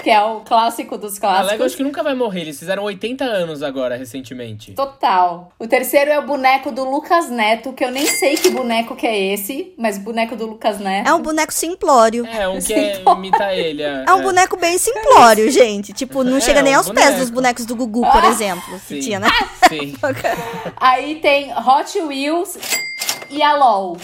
que é o clássico dos A clássicos. Lego acho que nunca vai morrer. Eles fizeram 80 anos agora, recentemente. Total. O terceiro é o boneco do Lucas Neto, que eu nem sei que boneco que é esse, mas boneco do Lucas Neto. É um boneco simplório. É, um que é, imita ele. É um boneco bem simplório, gente. Tipo, não É, chega nem um aos pés boneco. dos bonecos do Gugu, por exemplo. Que Sim. tinha, né? Sim. Aí tem Hot Wheels e a LOL.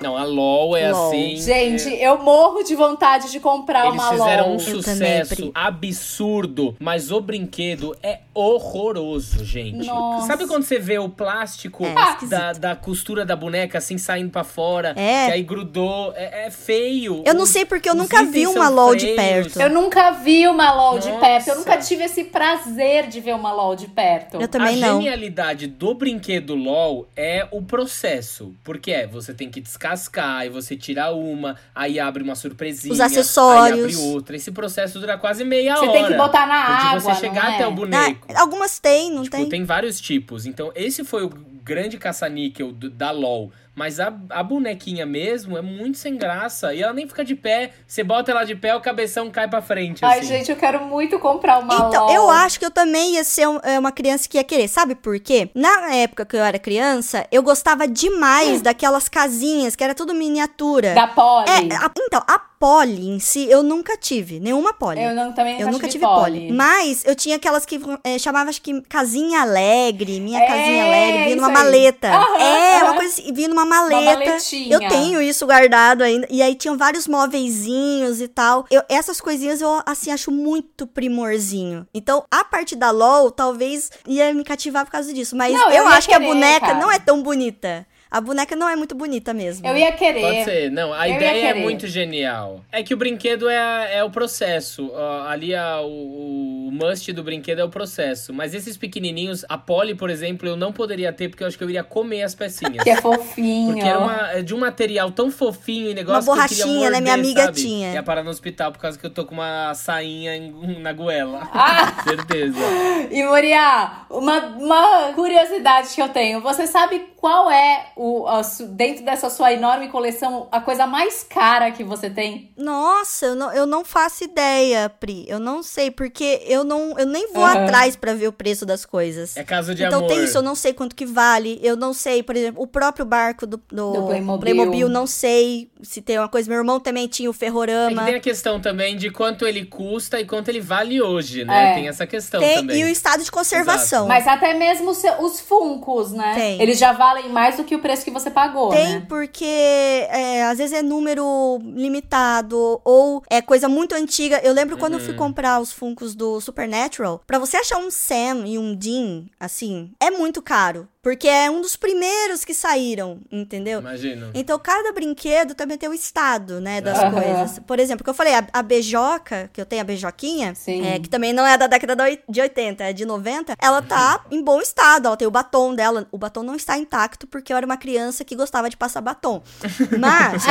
Não, a LOL é LOL. assim. Gente, é- eu morro de vontade de comprar Eles uma fizeram LOL. um Eu também, sucesso absurdo, mas o brinquedo é horroroso, gente. Nossa. Sabe quando você vê o plástico É, da, esquisito. da costura da boneca assim saindo pra fora? É. Que aí grudou. É, é feio. Eu não sei porque eu os nunca vi uma LOL de feios. perto. Eu nunca vi uma LOL de Nossa. perto. Eu nunca tive esse prazer de ver uma LOL de perto. Eu também a não. genialidade do brinquedo LOL é o processo. Porque é, você tem que descascar, e você tira uma, aí abre uma surpresinha. Os acessórios. Aí abre outra. Esse processo dura quase meia Você hora. tem que botar na água, você chegar não é? até o boneco. Ah, algumas tem, não Tipo, tem? tem vários tipos. Então, esse foi o grande caça-níquel da LOL. Mas a, a bonequinha mesmo é muito sem graça. E ela nem fica de pé. Você bota ela de pé, o cabeção cai pra frente. Ai, assim. gente, eu quero muito comprar uma Então, LOL. eu acho que eu também ia ser um- é, uma criança que ia querer. Sabe por quê? Na época que eu era criança, eu gostava demais daquelas casinhas que era tudo miniatura. Da Polly. É, a- então, a Polly em si, eu nunca tive. Nenhuma Polly. Eu não, também Eu nunca tive Polly. Polly. Mas eu tinha aquelas que é, chamava, acho que, casinha alegre, minha É, casinha alegre, vinha numa. Maleta. Aham, é, aham. uma coisa assim, vinha numa maleta. eu tenho isso guardado ainda. E aí tinham vários móveizinhos e tal. Eu, essas coisinhas eu, assim, acho muito primorzinho. Então, a parte da LOL, talvez ia me cativar por causa disso. Mas Não, eu, eu acho que a querer, boneca cara. não é tão bonita. A boneca não é muito bonita mesmo. Eu ia querer. Pode ser, não. A Eu ia ideia é muito genial. É que o brinquedo é, é o processo. Ó, ali a- o, o must do brinquedo é o processo. Mas esses pequenininhos, a Polly, por exemplo, eu não poderia ter porque eu acho que eu iria comer as pecinhas. Que é fofinho. Porque era uma, é de um material tão fofinho e negócio Uma que eu borrachinha, né? morder, Minha amiga sabe? tinha. Ia parar no hospital por causa que eu tô com uma sainha em- na goela. Ah! Certeza. E Moriá, uma, uma curiosidade que eu tenho. Você sabe qual é, o, a dentro dessa sua enorme coleção, a coisa mais cara que você tem? Nossa, eu não, eu não faço ideia, Pri. Eu não sei, porque eu não eu nem vou Aham. atrás pra ver o preço das coisas. É caso de então amor. tem isso, eu não sei quanto que vale. Eu não sei, por exemplo, o próprio barco do, do, Do Playmobil. não sei se tem uma coisa. Meu irmão também tinha o É Ferrorama. tem a questão também de quanto ele custa e quanto ele vale hoje, né? É. Tem essa questão Tem- também. e o estado de conservação. Mas até mesmo os os funcos, né? Tem. Eles já valem mais do que o preço que você pagou, Tem né? porque é, às vezes é número limitado ou é coisa muito antiga. Eu lembro quando eu Uhum. fui comprar os Funkos do Supernatural, pra você achar um Sam e um Dean, assim, é muito caro. Porque é um dos primeiros que saíram, entendeu? Imagino. Então, cada brinquedo também tem o estado, né, das Aham. coisas. Por exemplo, que eu falei, a, a beijoca, que eu tenho a beijoquinha, é, que também não é da década de 80, é de 90, ela tá em bom estado, ela tem o batom dela. O batom não está intacto porque eu era uma criança que gostava de passar batom. Mas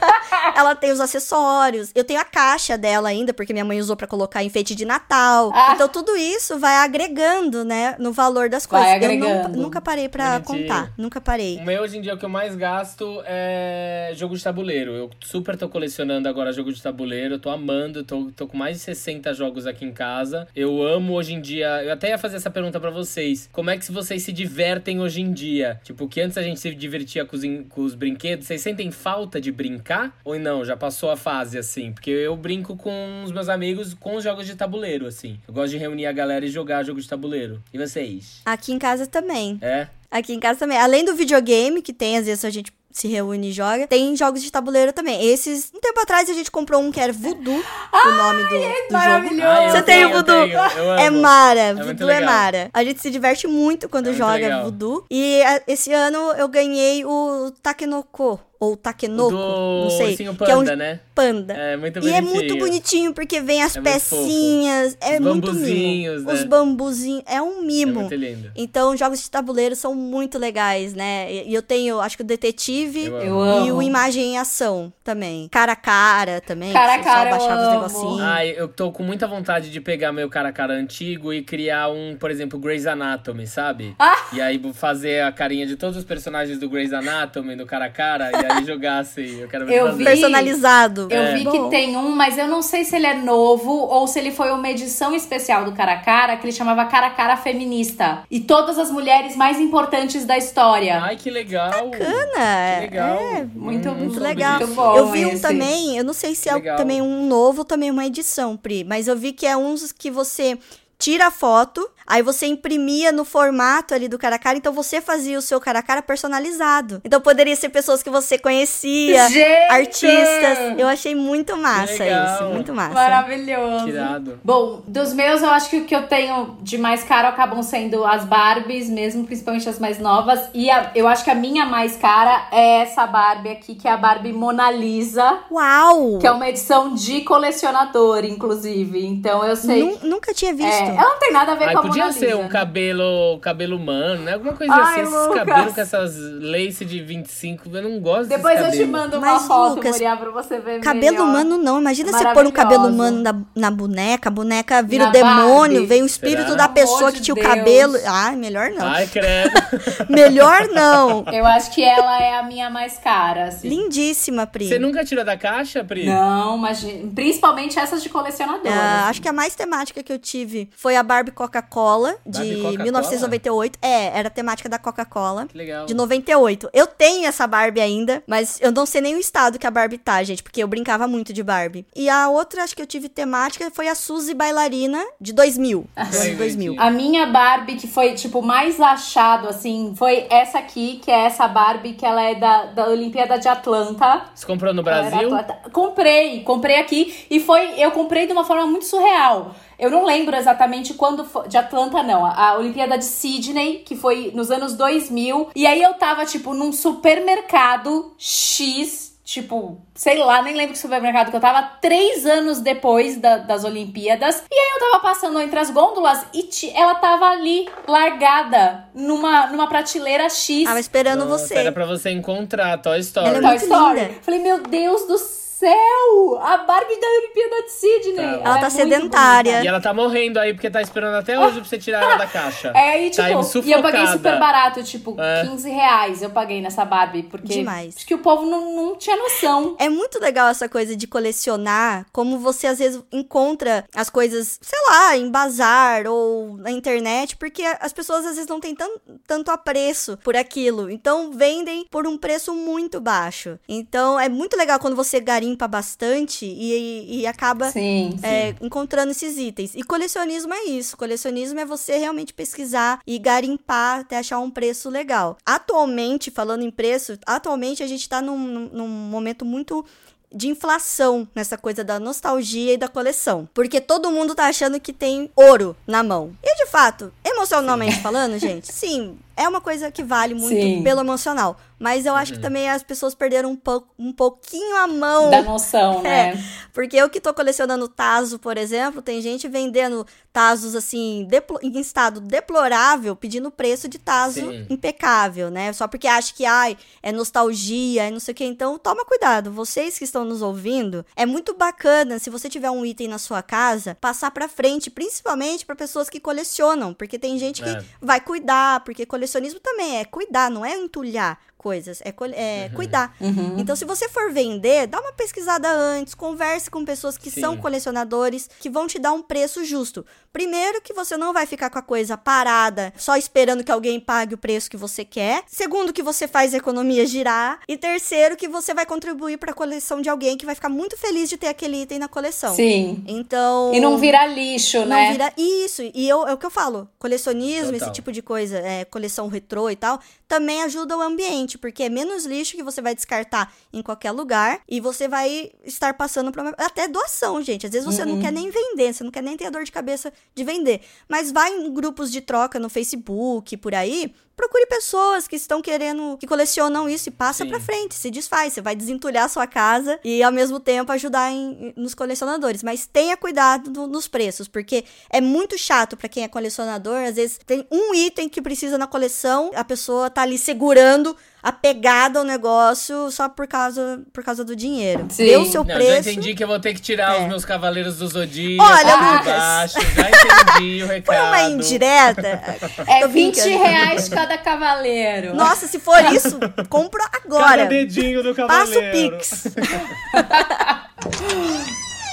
ela tem os acessórios, eu tenho a caixa dela ainda, porque minha mãe usou pra colocar enfeite de Natal. Ah. Então, tudo isso vai agregando, né, no valor das Vai coisas. Eu agregando. nunca, nunca parei pra Bonitinho. contar, nunca parei. O meu hoje em dia o que eu mais gasto é jogo de tabuleiro. Eu super tô colecionando agora jogo de tabuleiro, tô amando, tô, tô com mais de 60 jogos aqui em casa. Eu amo hoje em dia. Eu até ia fazer essa pergunta pra vocês. Como é que vocês se divertem hoje em dia? Tipo, que antes a gente se divertia com os, com os brinquedos, vocês sentem falta de brincar? Ou não? Já passou a fase assim? Porque eu brinco com os meus amigos com os jogos de tabuleiro, assim. Eu gosto de reunir a galera e jogar jogo de tabuleiro. E vocês? Aqui em casa também. É? Aqui em casa também. Além do videogame, que tem, às vezes a gente se reúne e joga, tem jogos de tabuleiro também. Esses, um tempo atrás a gente comprou um que era Voodoo, o nome do, do jogo. Maravilhoso! Ah, eu Você tem o tenho, eu Voodoo? tenho, eu É. Mara, muito Voodoo é. Mara. A gente se diverte muito quando É joga legal. Voodoo. E a- esse ano eu ganhei o Takenoko, ou Takenoko, do não sei. ursinho que é um panda, né? panda. É muito E bonitinho. é muito bonitinho, porque vem as É pecinhas, é Os muito bambuzinhos, mimo. né? Os bambuzinhos, é um É mimo. muito lindo. Então, jogos de tabuleiro são muito legais, né? E e eu tenho, acho que o Detetive Eu e o Imagem em Ação também. Cara a cara também. Cara a que cara, Só eu baixava os negocinhos. Ai, eu tô com muita vontade de pegar meu cara a cara antigo e criar um, por exemplo, Grey's Anatomy, sabe? Ah! E aí fazer a carinha de todos os personagens do Grey's Anatomy no cara a cara e aí jogar assim. Eu quero ver Eu fazer. vi- Personalizado. Eu É. vi Bom. que tem um, mas eu não sei se ele é novo ou se ele foi uma edição especial do Cara a Cara, que ele chamava Cara a Cara Feminista. E todas as mulheres mais importantes da história. Ai, que legal. Bacana. Que legal. É, Muito- Não muito legal. Muito bom eu vi um esse. também, eu não sei se é Legal. também um novo ou também uma edição, Pri, mas eu vi que é uns que você tira a foto, Aí você imprimia no formato ali do cara a cara, então você fazia o seu cara a cara personalizado. Então poderia ser pessoas que você conhecia, Gente! artistas. Eu achei muito massa Legal. isso, muito massa. Maravilhoso. Que irado. Bom, dos meus, eu acho que o que eu tenho de mais caro acabam sendo as Barbies mesmo, principalmente as mais novas. E a- eu acho que a minha mais cara é essa Barbie aqui, que é a Barbie Mona Lisa. Uau! Que é uma edição de colecionador, inclusive. Então eu sei. Nu- nunca tinha visto. É, ela não tem nada a ver Aí com a podia ser um né? cabelo, cabelo humano, né? Alguma coisa Ai, assim. Esses Lucas. cabelos com essas lace de 25, eu não gosto Depois eu te mando uma Mas, foto, Lucas, Moriá, pra você ver Cabelo melhor. humano não, imagina você pôr um cabelo humano na, na boneca, a boneca vira Na o demônio, Barbie. vem o espírito Será? da pessoa que tinha o Deus. cabelo. Ai, melhor não. Ai, credo. Melhor não. Eu acho que ela é a minha mais cara, assim. Lindíssima, Pri. Você nunca tirou da caixa, Pri? Não, mas principalmente essas de colecionador. Ah, assim. acho que a mais temática que eu tive foi a Barbie Coca-Cola, de Barbie Coca-Cola? 1998. É, era a temática da Coca-Cola. Que legal. De 98. Eu tenho essa Barbie ainda, mas eu não sei nem o estado que a Barbie tá, gente, porque eu brincava muito de Barbie. E a outra, acho que eu tive temática, foi a Suzy Bailarina, de 2000. Ah, do ano 2000. A minha Barbie, que foi, tipo, mais achado, assim, foi essa aqui, que é essa Barbie que ela é da, da Olimpíada de Atlanta. Você comprou no Brasil? Comprei, comprei aqui. E foi, eu comprei de uma forma muito surreal. Eu não lembro exatamente quando foi. De Atlanta, não. A Olimpíada de Sydney, que foi nos anos 2000. E aí eu tava, tipo, num supermercado X. Tipo, sei lá, nem lembro que supermercado que eu tava, três anos depois da- das Olimpíadas. E aí eu tava passando entre as gôndolas e ti- ela tava ali, largada, numa, numa prateleira X. Tava esperando Nossa, você. Era pra você encontrar Toy Story. Ela é Toy muito Story. linda. Falei, meu Deus do céu! A Barbie da Olimpíada de Sydney. Tá. Ela é tá muito sedentária. E ela tá morrendo aí porque tá esperando até hoje pra você tirar ela da caixa. É, aí, tipo, tá e eu paguei super barato, tipo, É. 15 reais eu paguei nessa Barbie, porque Demais. acho que o povo não, não tinha noção. É muito legal essa coisa de colecionar, como você às vezes encontra as coisas, sei lá, em bazar ou na internet, porque as pessoas às vezes não têm tan- tanto apreço por aquilo. Então vendem por um preço muito baixo. Então é muito legal quando você garimpa bastante e, e acaba Sim. é, encontrando esses itens. E colecionismo é isso. Colecionismo é você realmente pesquisar e garimpar até achar um preço legal. Atualmente, falando em preço, atualmente a gente tá num, num- num momento muito de inflação nessa coisa da nostalgia e da coleção. Porque todo mundo tá achando que tem ouro na mão. E de fato, emocionalmente falando, gente, sim, é uma coisa que vale muito Sim. pelo emocional. Mas eu acho que também as pessoas perderam um, pouco, um pouquinho a mão Da noção, É, né? porque eu que tô colecionando Tazo, por exemplo, tem gente vendendo Tazos assim, em estado deplorável, pedindo preço de Tazo Sim. impecável, né? Só porque acha que, ai, é nostalgia, é não sei o que. Então, toma cuidado. Vocês que estão nos ouvindo, é muito bacana, se você tiver um item na sua casa, passar pra frente, principalmente pra pessoas que colecionam, porque tem gente que É. vai cuidar, porque colecionismo também é cuidar, não é entulhar coisas, é, é cuidar. Uhum. Então, se você for vender, dá uma pesquisada antes, converse com pessoas que Sim. são colecionadores, que vão te dar um preço justo. Primeiro, que você não vai ficar com a coisa parada, só esperando que alguém pague o preço que você quer. Segundo, que você faz a economia girar. E terceiro, que você vai contribuir para a coleção de alguém que vai ficar muito feliz de ter aquele item na coleção. Sim. Então. E não vira lixo, Não né? vira isso. E eu, é o que eu falo. Colecionismo, Total. esse tipo de coisa, é, coleção retrô e tal, também ajuda o ambiente, porque é menos lixo que você vai descartar em qualquer lugar e você vai estar passando até doação, gente. Às vezes você Uhum. não quer nem vender, você não quer nem ter a dor de cabeça de vender, mas vai em grupos de troca no Facebook, por aí, procure pessoas que estão querendo, que colecionam isso e passa Sim. pra frente, se desfaz, você vai desentulhar a sua casa e ao mesmo tempo ajudar em- nos colecionadores, mas tenha cuidado no- nos preços, porque é muito chato pra quem é colecionador, às vezes tem um item que precisa na coleção, a pessoa tá ali segurando apegada ao negócio só por causa por causa do dinheiro. Sim. Deu o seu Não, preço. já entendi que eu vou ter que tirar É. os meus cavaleiros do Zodíaco Olha, Lucas. baixo. Já entendi o recado. Foi uma indireta. É Tô 20 brincando. reais cada cavaleiro. Nossa, se for isso, compra Cada agora. dedinho do Passa o cavaleiro. Pix.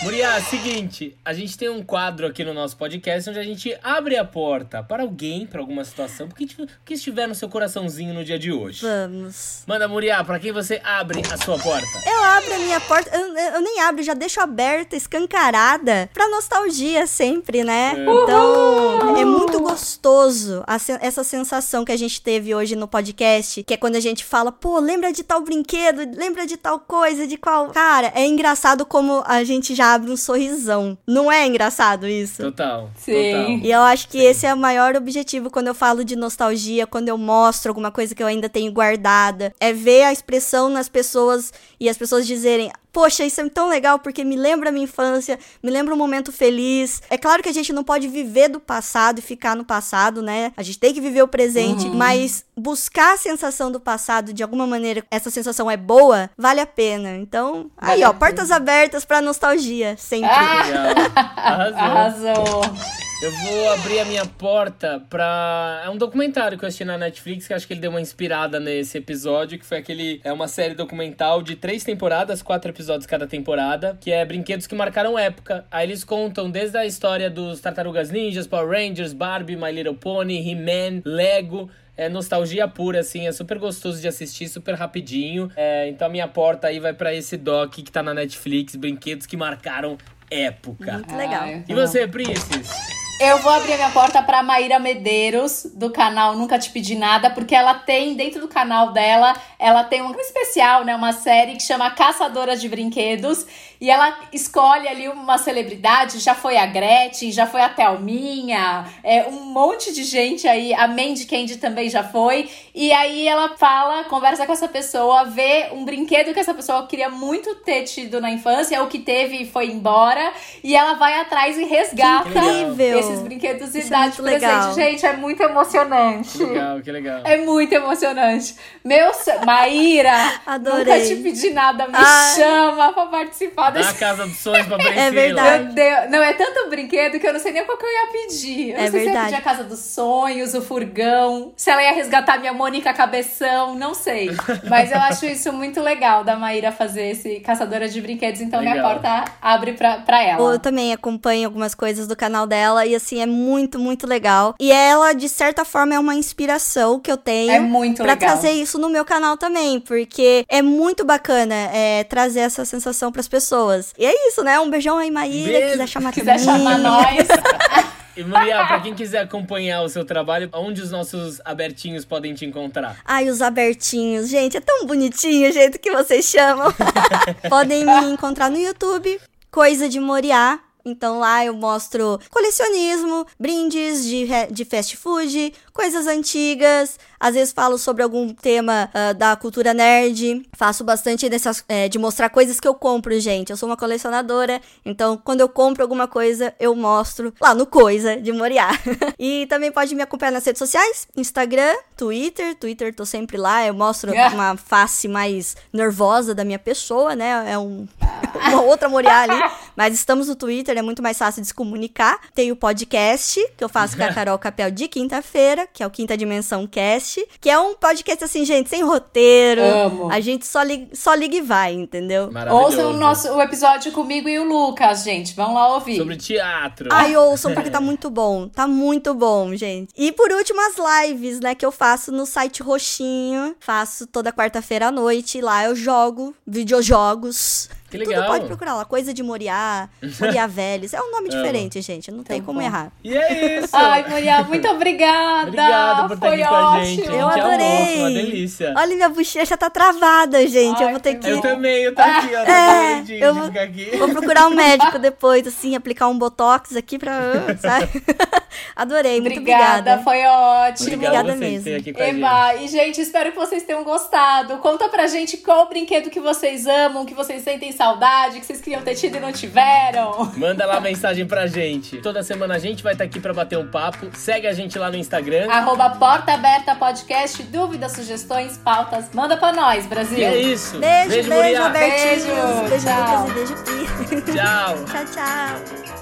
Muriá, seguinte, a gente tem um quadro aqui no nosso podcast onde a gente abre a porta para alguém, para alguma situação, porque o que estiver no seu coraçãozinho no dia de hoje. Vamos. Manda, Muriá, para quem você abre a sua porta? Eu abro a minha porta, eu, eu nem abro, já deixo aberta, escancarada, pra nostalgia sempre, né? Então, é muito gostoso a essa sensação que a gente teve hoje no podcast, que é quando a gente fala, pô, lembra de tal brinquedo, lembra de tal coisa, de qual. Cara, é engraçado como a gente já abre um sorrisão. Não é engraçado isso? Total. Sim. E eu acho que esse é o maior objetivo quando eu falo de nostalgia, quando eu mostro alguma coisa que eu ainda tenho guardada. É ver a expressão nas pessoas e as pessoas dizerem. Poxa, isso é tão legal porque me lembra a minha infância, me lembra um momento feliz. É claro que a gente não pode viver do passado e ficar no passado, né? A gente tem que viver o presente, mas buscar a sensação do passado de alguma maneira, essa sensação é boa, vale a pena. Então, aí, Vale ó, a portas abertas pra nostalgia, sempre. Ah! Legal. Arrasou. Arrasou. Eu vou abrir a minha porta pra. É um documentário que eu assisti na Netflix, que acho que ele deu uma inspirada nesse episódio, que foi aquele. É uma série documental de três temporadas, quatro episódios cada temporada, que é brinquedos que marcaram época. Aí eles contam desde a história dos Tartarugas Ninjas, Power Rangers, Barbie, My Little Pony, He-Man, Lego. É nostalgia pura, assim, é super gostoso de assistir, super rapidinho. É, então a minha porta aí vai pra esse doc que tá na Netflix, brinquedos que marcaram época. Muito legal. Ai, E você, Princess? Eu vou abrir a minha porta pra Maíra Medeiros, do canal Nunca Te Pedi Nada, porque ela tem, dentro do canal dela, ela tem um especial, né? Uma série que chama Caçadora de Brinquedos. E ela escolhe ali uma celebridade, já foi a Gretchen, já foi a Thelminha, é, um monte de gente aí, a Mandy Candy também já foi. E aí ela fala, conversa com essa pessoa, vê um brinquedo que essa pessoa queria muito ter tido na infância, ou que teve e foi embora, e ela vai atrás e resgata esses brinquedos e é dá de presente. Gente, é muito emocionante. Que legal, que legal. É muito emocionante. Meu, Maíra, Adorei. nunca te pedi nada, me Ai. chama pra participar Dá a desse casa dos sonhos pra Priscila. É verdade. Deus, não é tanto brinquedo que eu não sei nem qual que eu ia pedir. Eu É não sei se eu ia verdade. pedir a casa dos sonhos, o furgão, se ela ia resgatar minha Mônica Cabeção, não sei. Mas eu acho isso muito legal da Maíra fazer esse caçadora de brinquedos, então minha Legal. porta abre pra, pra ela. Eu também acompanho algumas coisas do canal dela e assim é muito, muito legal. E ela, de certa forma, é uma inspiração que eu tenho É muito pra legal. trazer isso no meu canal também, porque é muito bacana é, trazer essa sensação pras pessoas. E é isso, né? Um beijão aí, Maíra, Beijo. quiser chamar quiser também. chamar nós. E Muriel, pra quem quiser acompanhar o seu trabalho, onde os nossos abertinhos podem te encontrar? Ai, os abertinhos. Gente, é tão bonitinho o jeito que vocês chamam. Podem me encontrar no YouTube, Coisa de Moriá. Então lá eu mostro colecionismo, brindes de, de fast food, coisas antigas. Às vezes falo sobre algum tema ah, da cultura nerd. Faço bastante dessas, eh, de mostrar coisas que eu compro, gente. Eu sou uma colecionadora, então quando eu compro alguma coisa, eu mostro lá no Coisa de Moriá. e também pode me acompanhar nas redes sociais: Instagram, Twitter. Twitter tô sempre lá, eu mostro Ah. uma face mais nervosa da minha pessoa, né? É um, uma outra Moriá ali. Mas estamos no Twitter, é muito mais fácil de se comunicar. Tem o podcast, que eu faço com a Carol Capel de quinta-feira, que é o Quinta Dimensão Cast, que é um podcast assim, gente, sem roteiro. Amo. A gente só liga, só liga e vai, entendeu? Maravilhoso. Ouçam o, nosso, o episódio comigo e o Lucas, gente. Vão lá ouvir. Sobre teatro. Ai, ouçam, porque tá muito bom. Tá muito bom, gente. E por último, as lives, né, que eu faço no site Roxinho. Faço toda quarta-feira à noite. Lá eu jogo videojogos. Que Tudo legal. pode procurar lá. Coisa de Moriá, Moriá Velhos. É um nome diferente, gente. Não tem Tá como bom. errar. E é isso. Ai, Muriel, muito obrigada. Obrigado por estar Foi aqui com a ótimo. gente. Eu gente adorei. amou, uma delícia. Olha, minha bochecha tá travada, gente. eu Ai, vou ter que. Eu também, eu tô aqui, ó. É, eu vou- aqui. Vou procurar um médico depois, assim, aplicar um botox aqui pra. Sabe? Adorei, muito Obrigada, obrigada. foi ótimo. Obrigada Obrigado a você mesmo. ter aqui com a gente. Eba, e gente, espero que vocês tenham gostado. Conta pra gente qual brinquedo que vocês amam, que vocês sentem saudade, que vocês queriam ter tido e não tiveram. Manda lá mensagem pra gente. Toda semana a gente vai estar aqui pra bater um papo. Segue a gente lá no Instagram. Arroba Porta Aberta Podcast, dúvidas, sugestões, pautas. Manda pra nós, Brasil. E é isso. Beijo, beijo, Muriá. Albertinhos. Beijo, Beijo, tchau. E beijo, Pi. Tchau. tchau, tchau.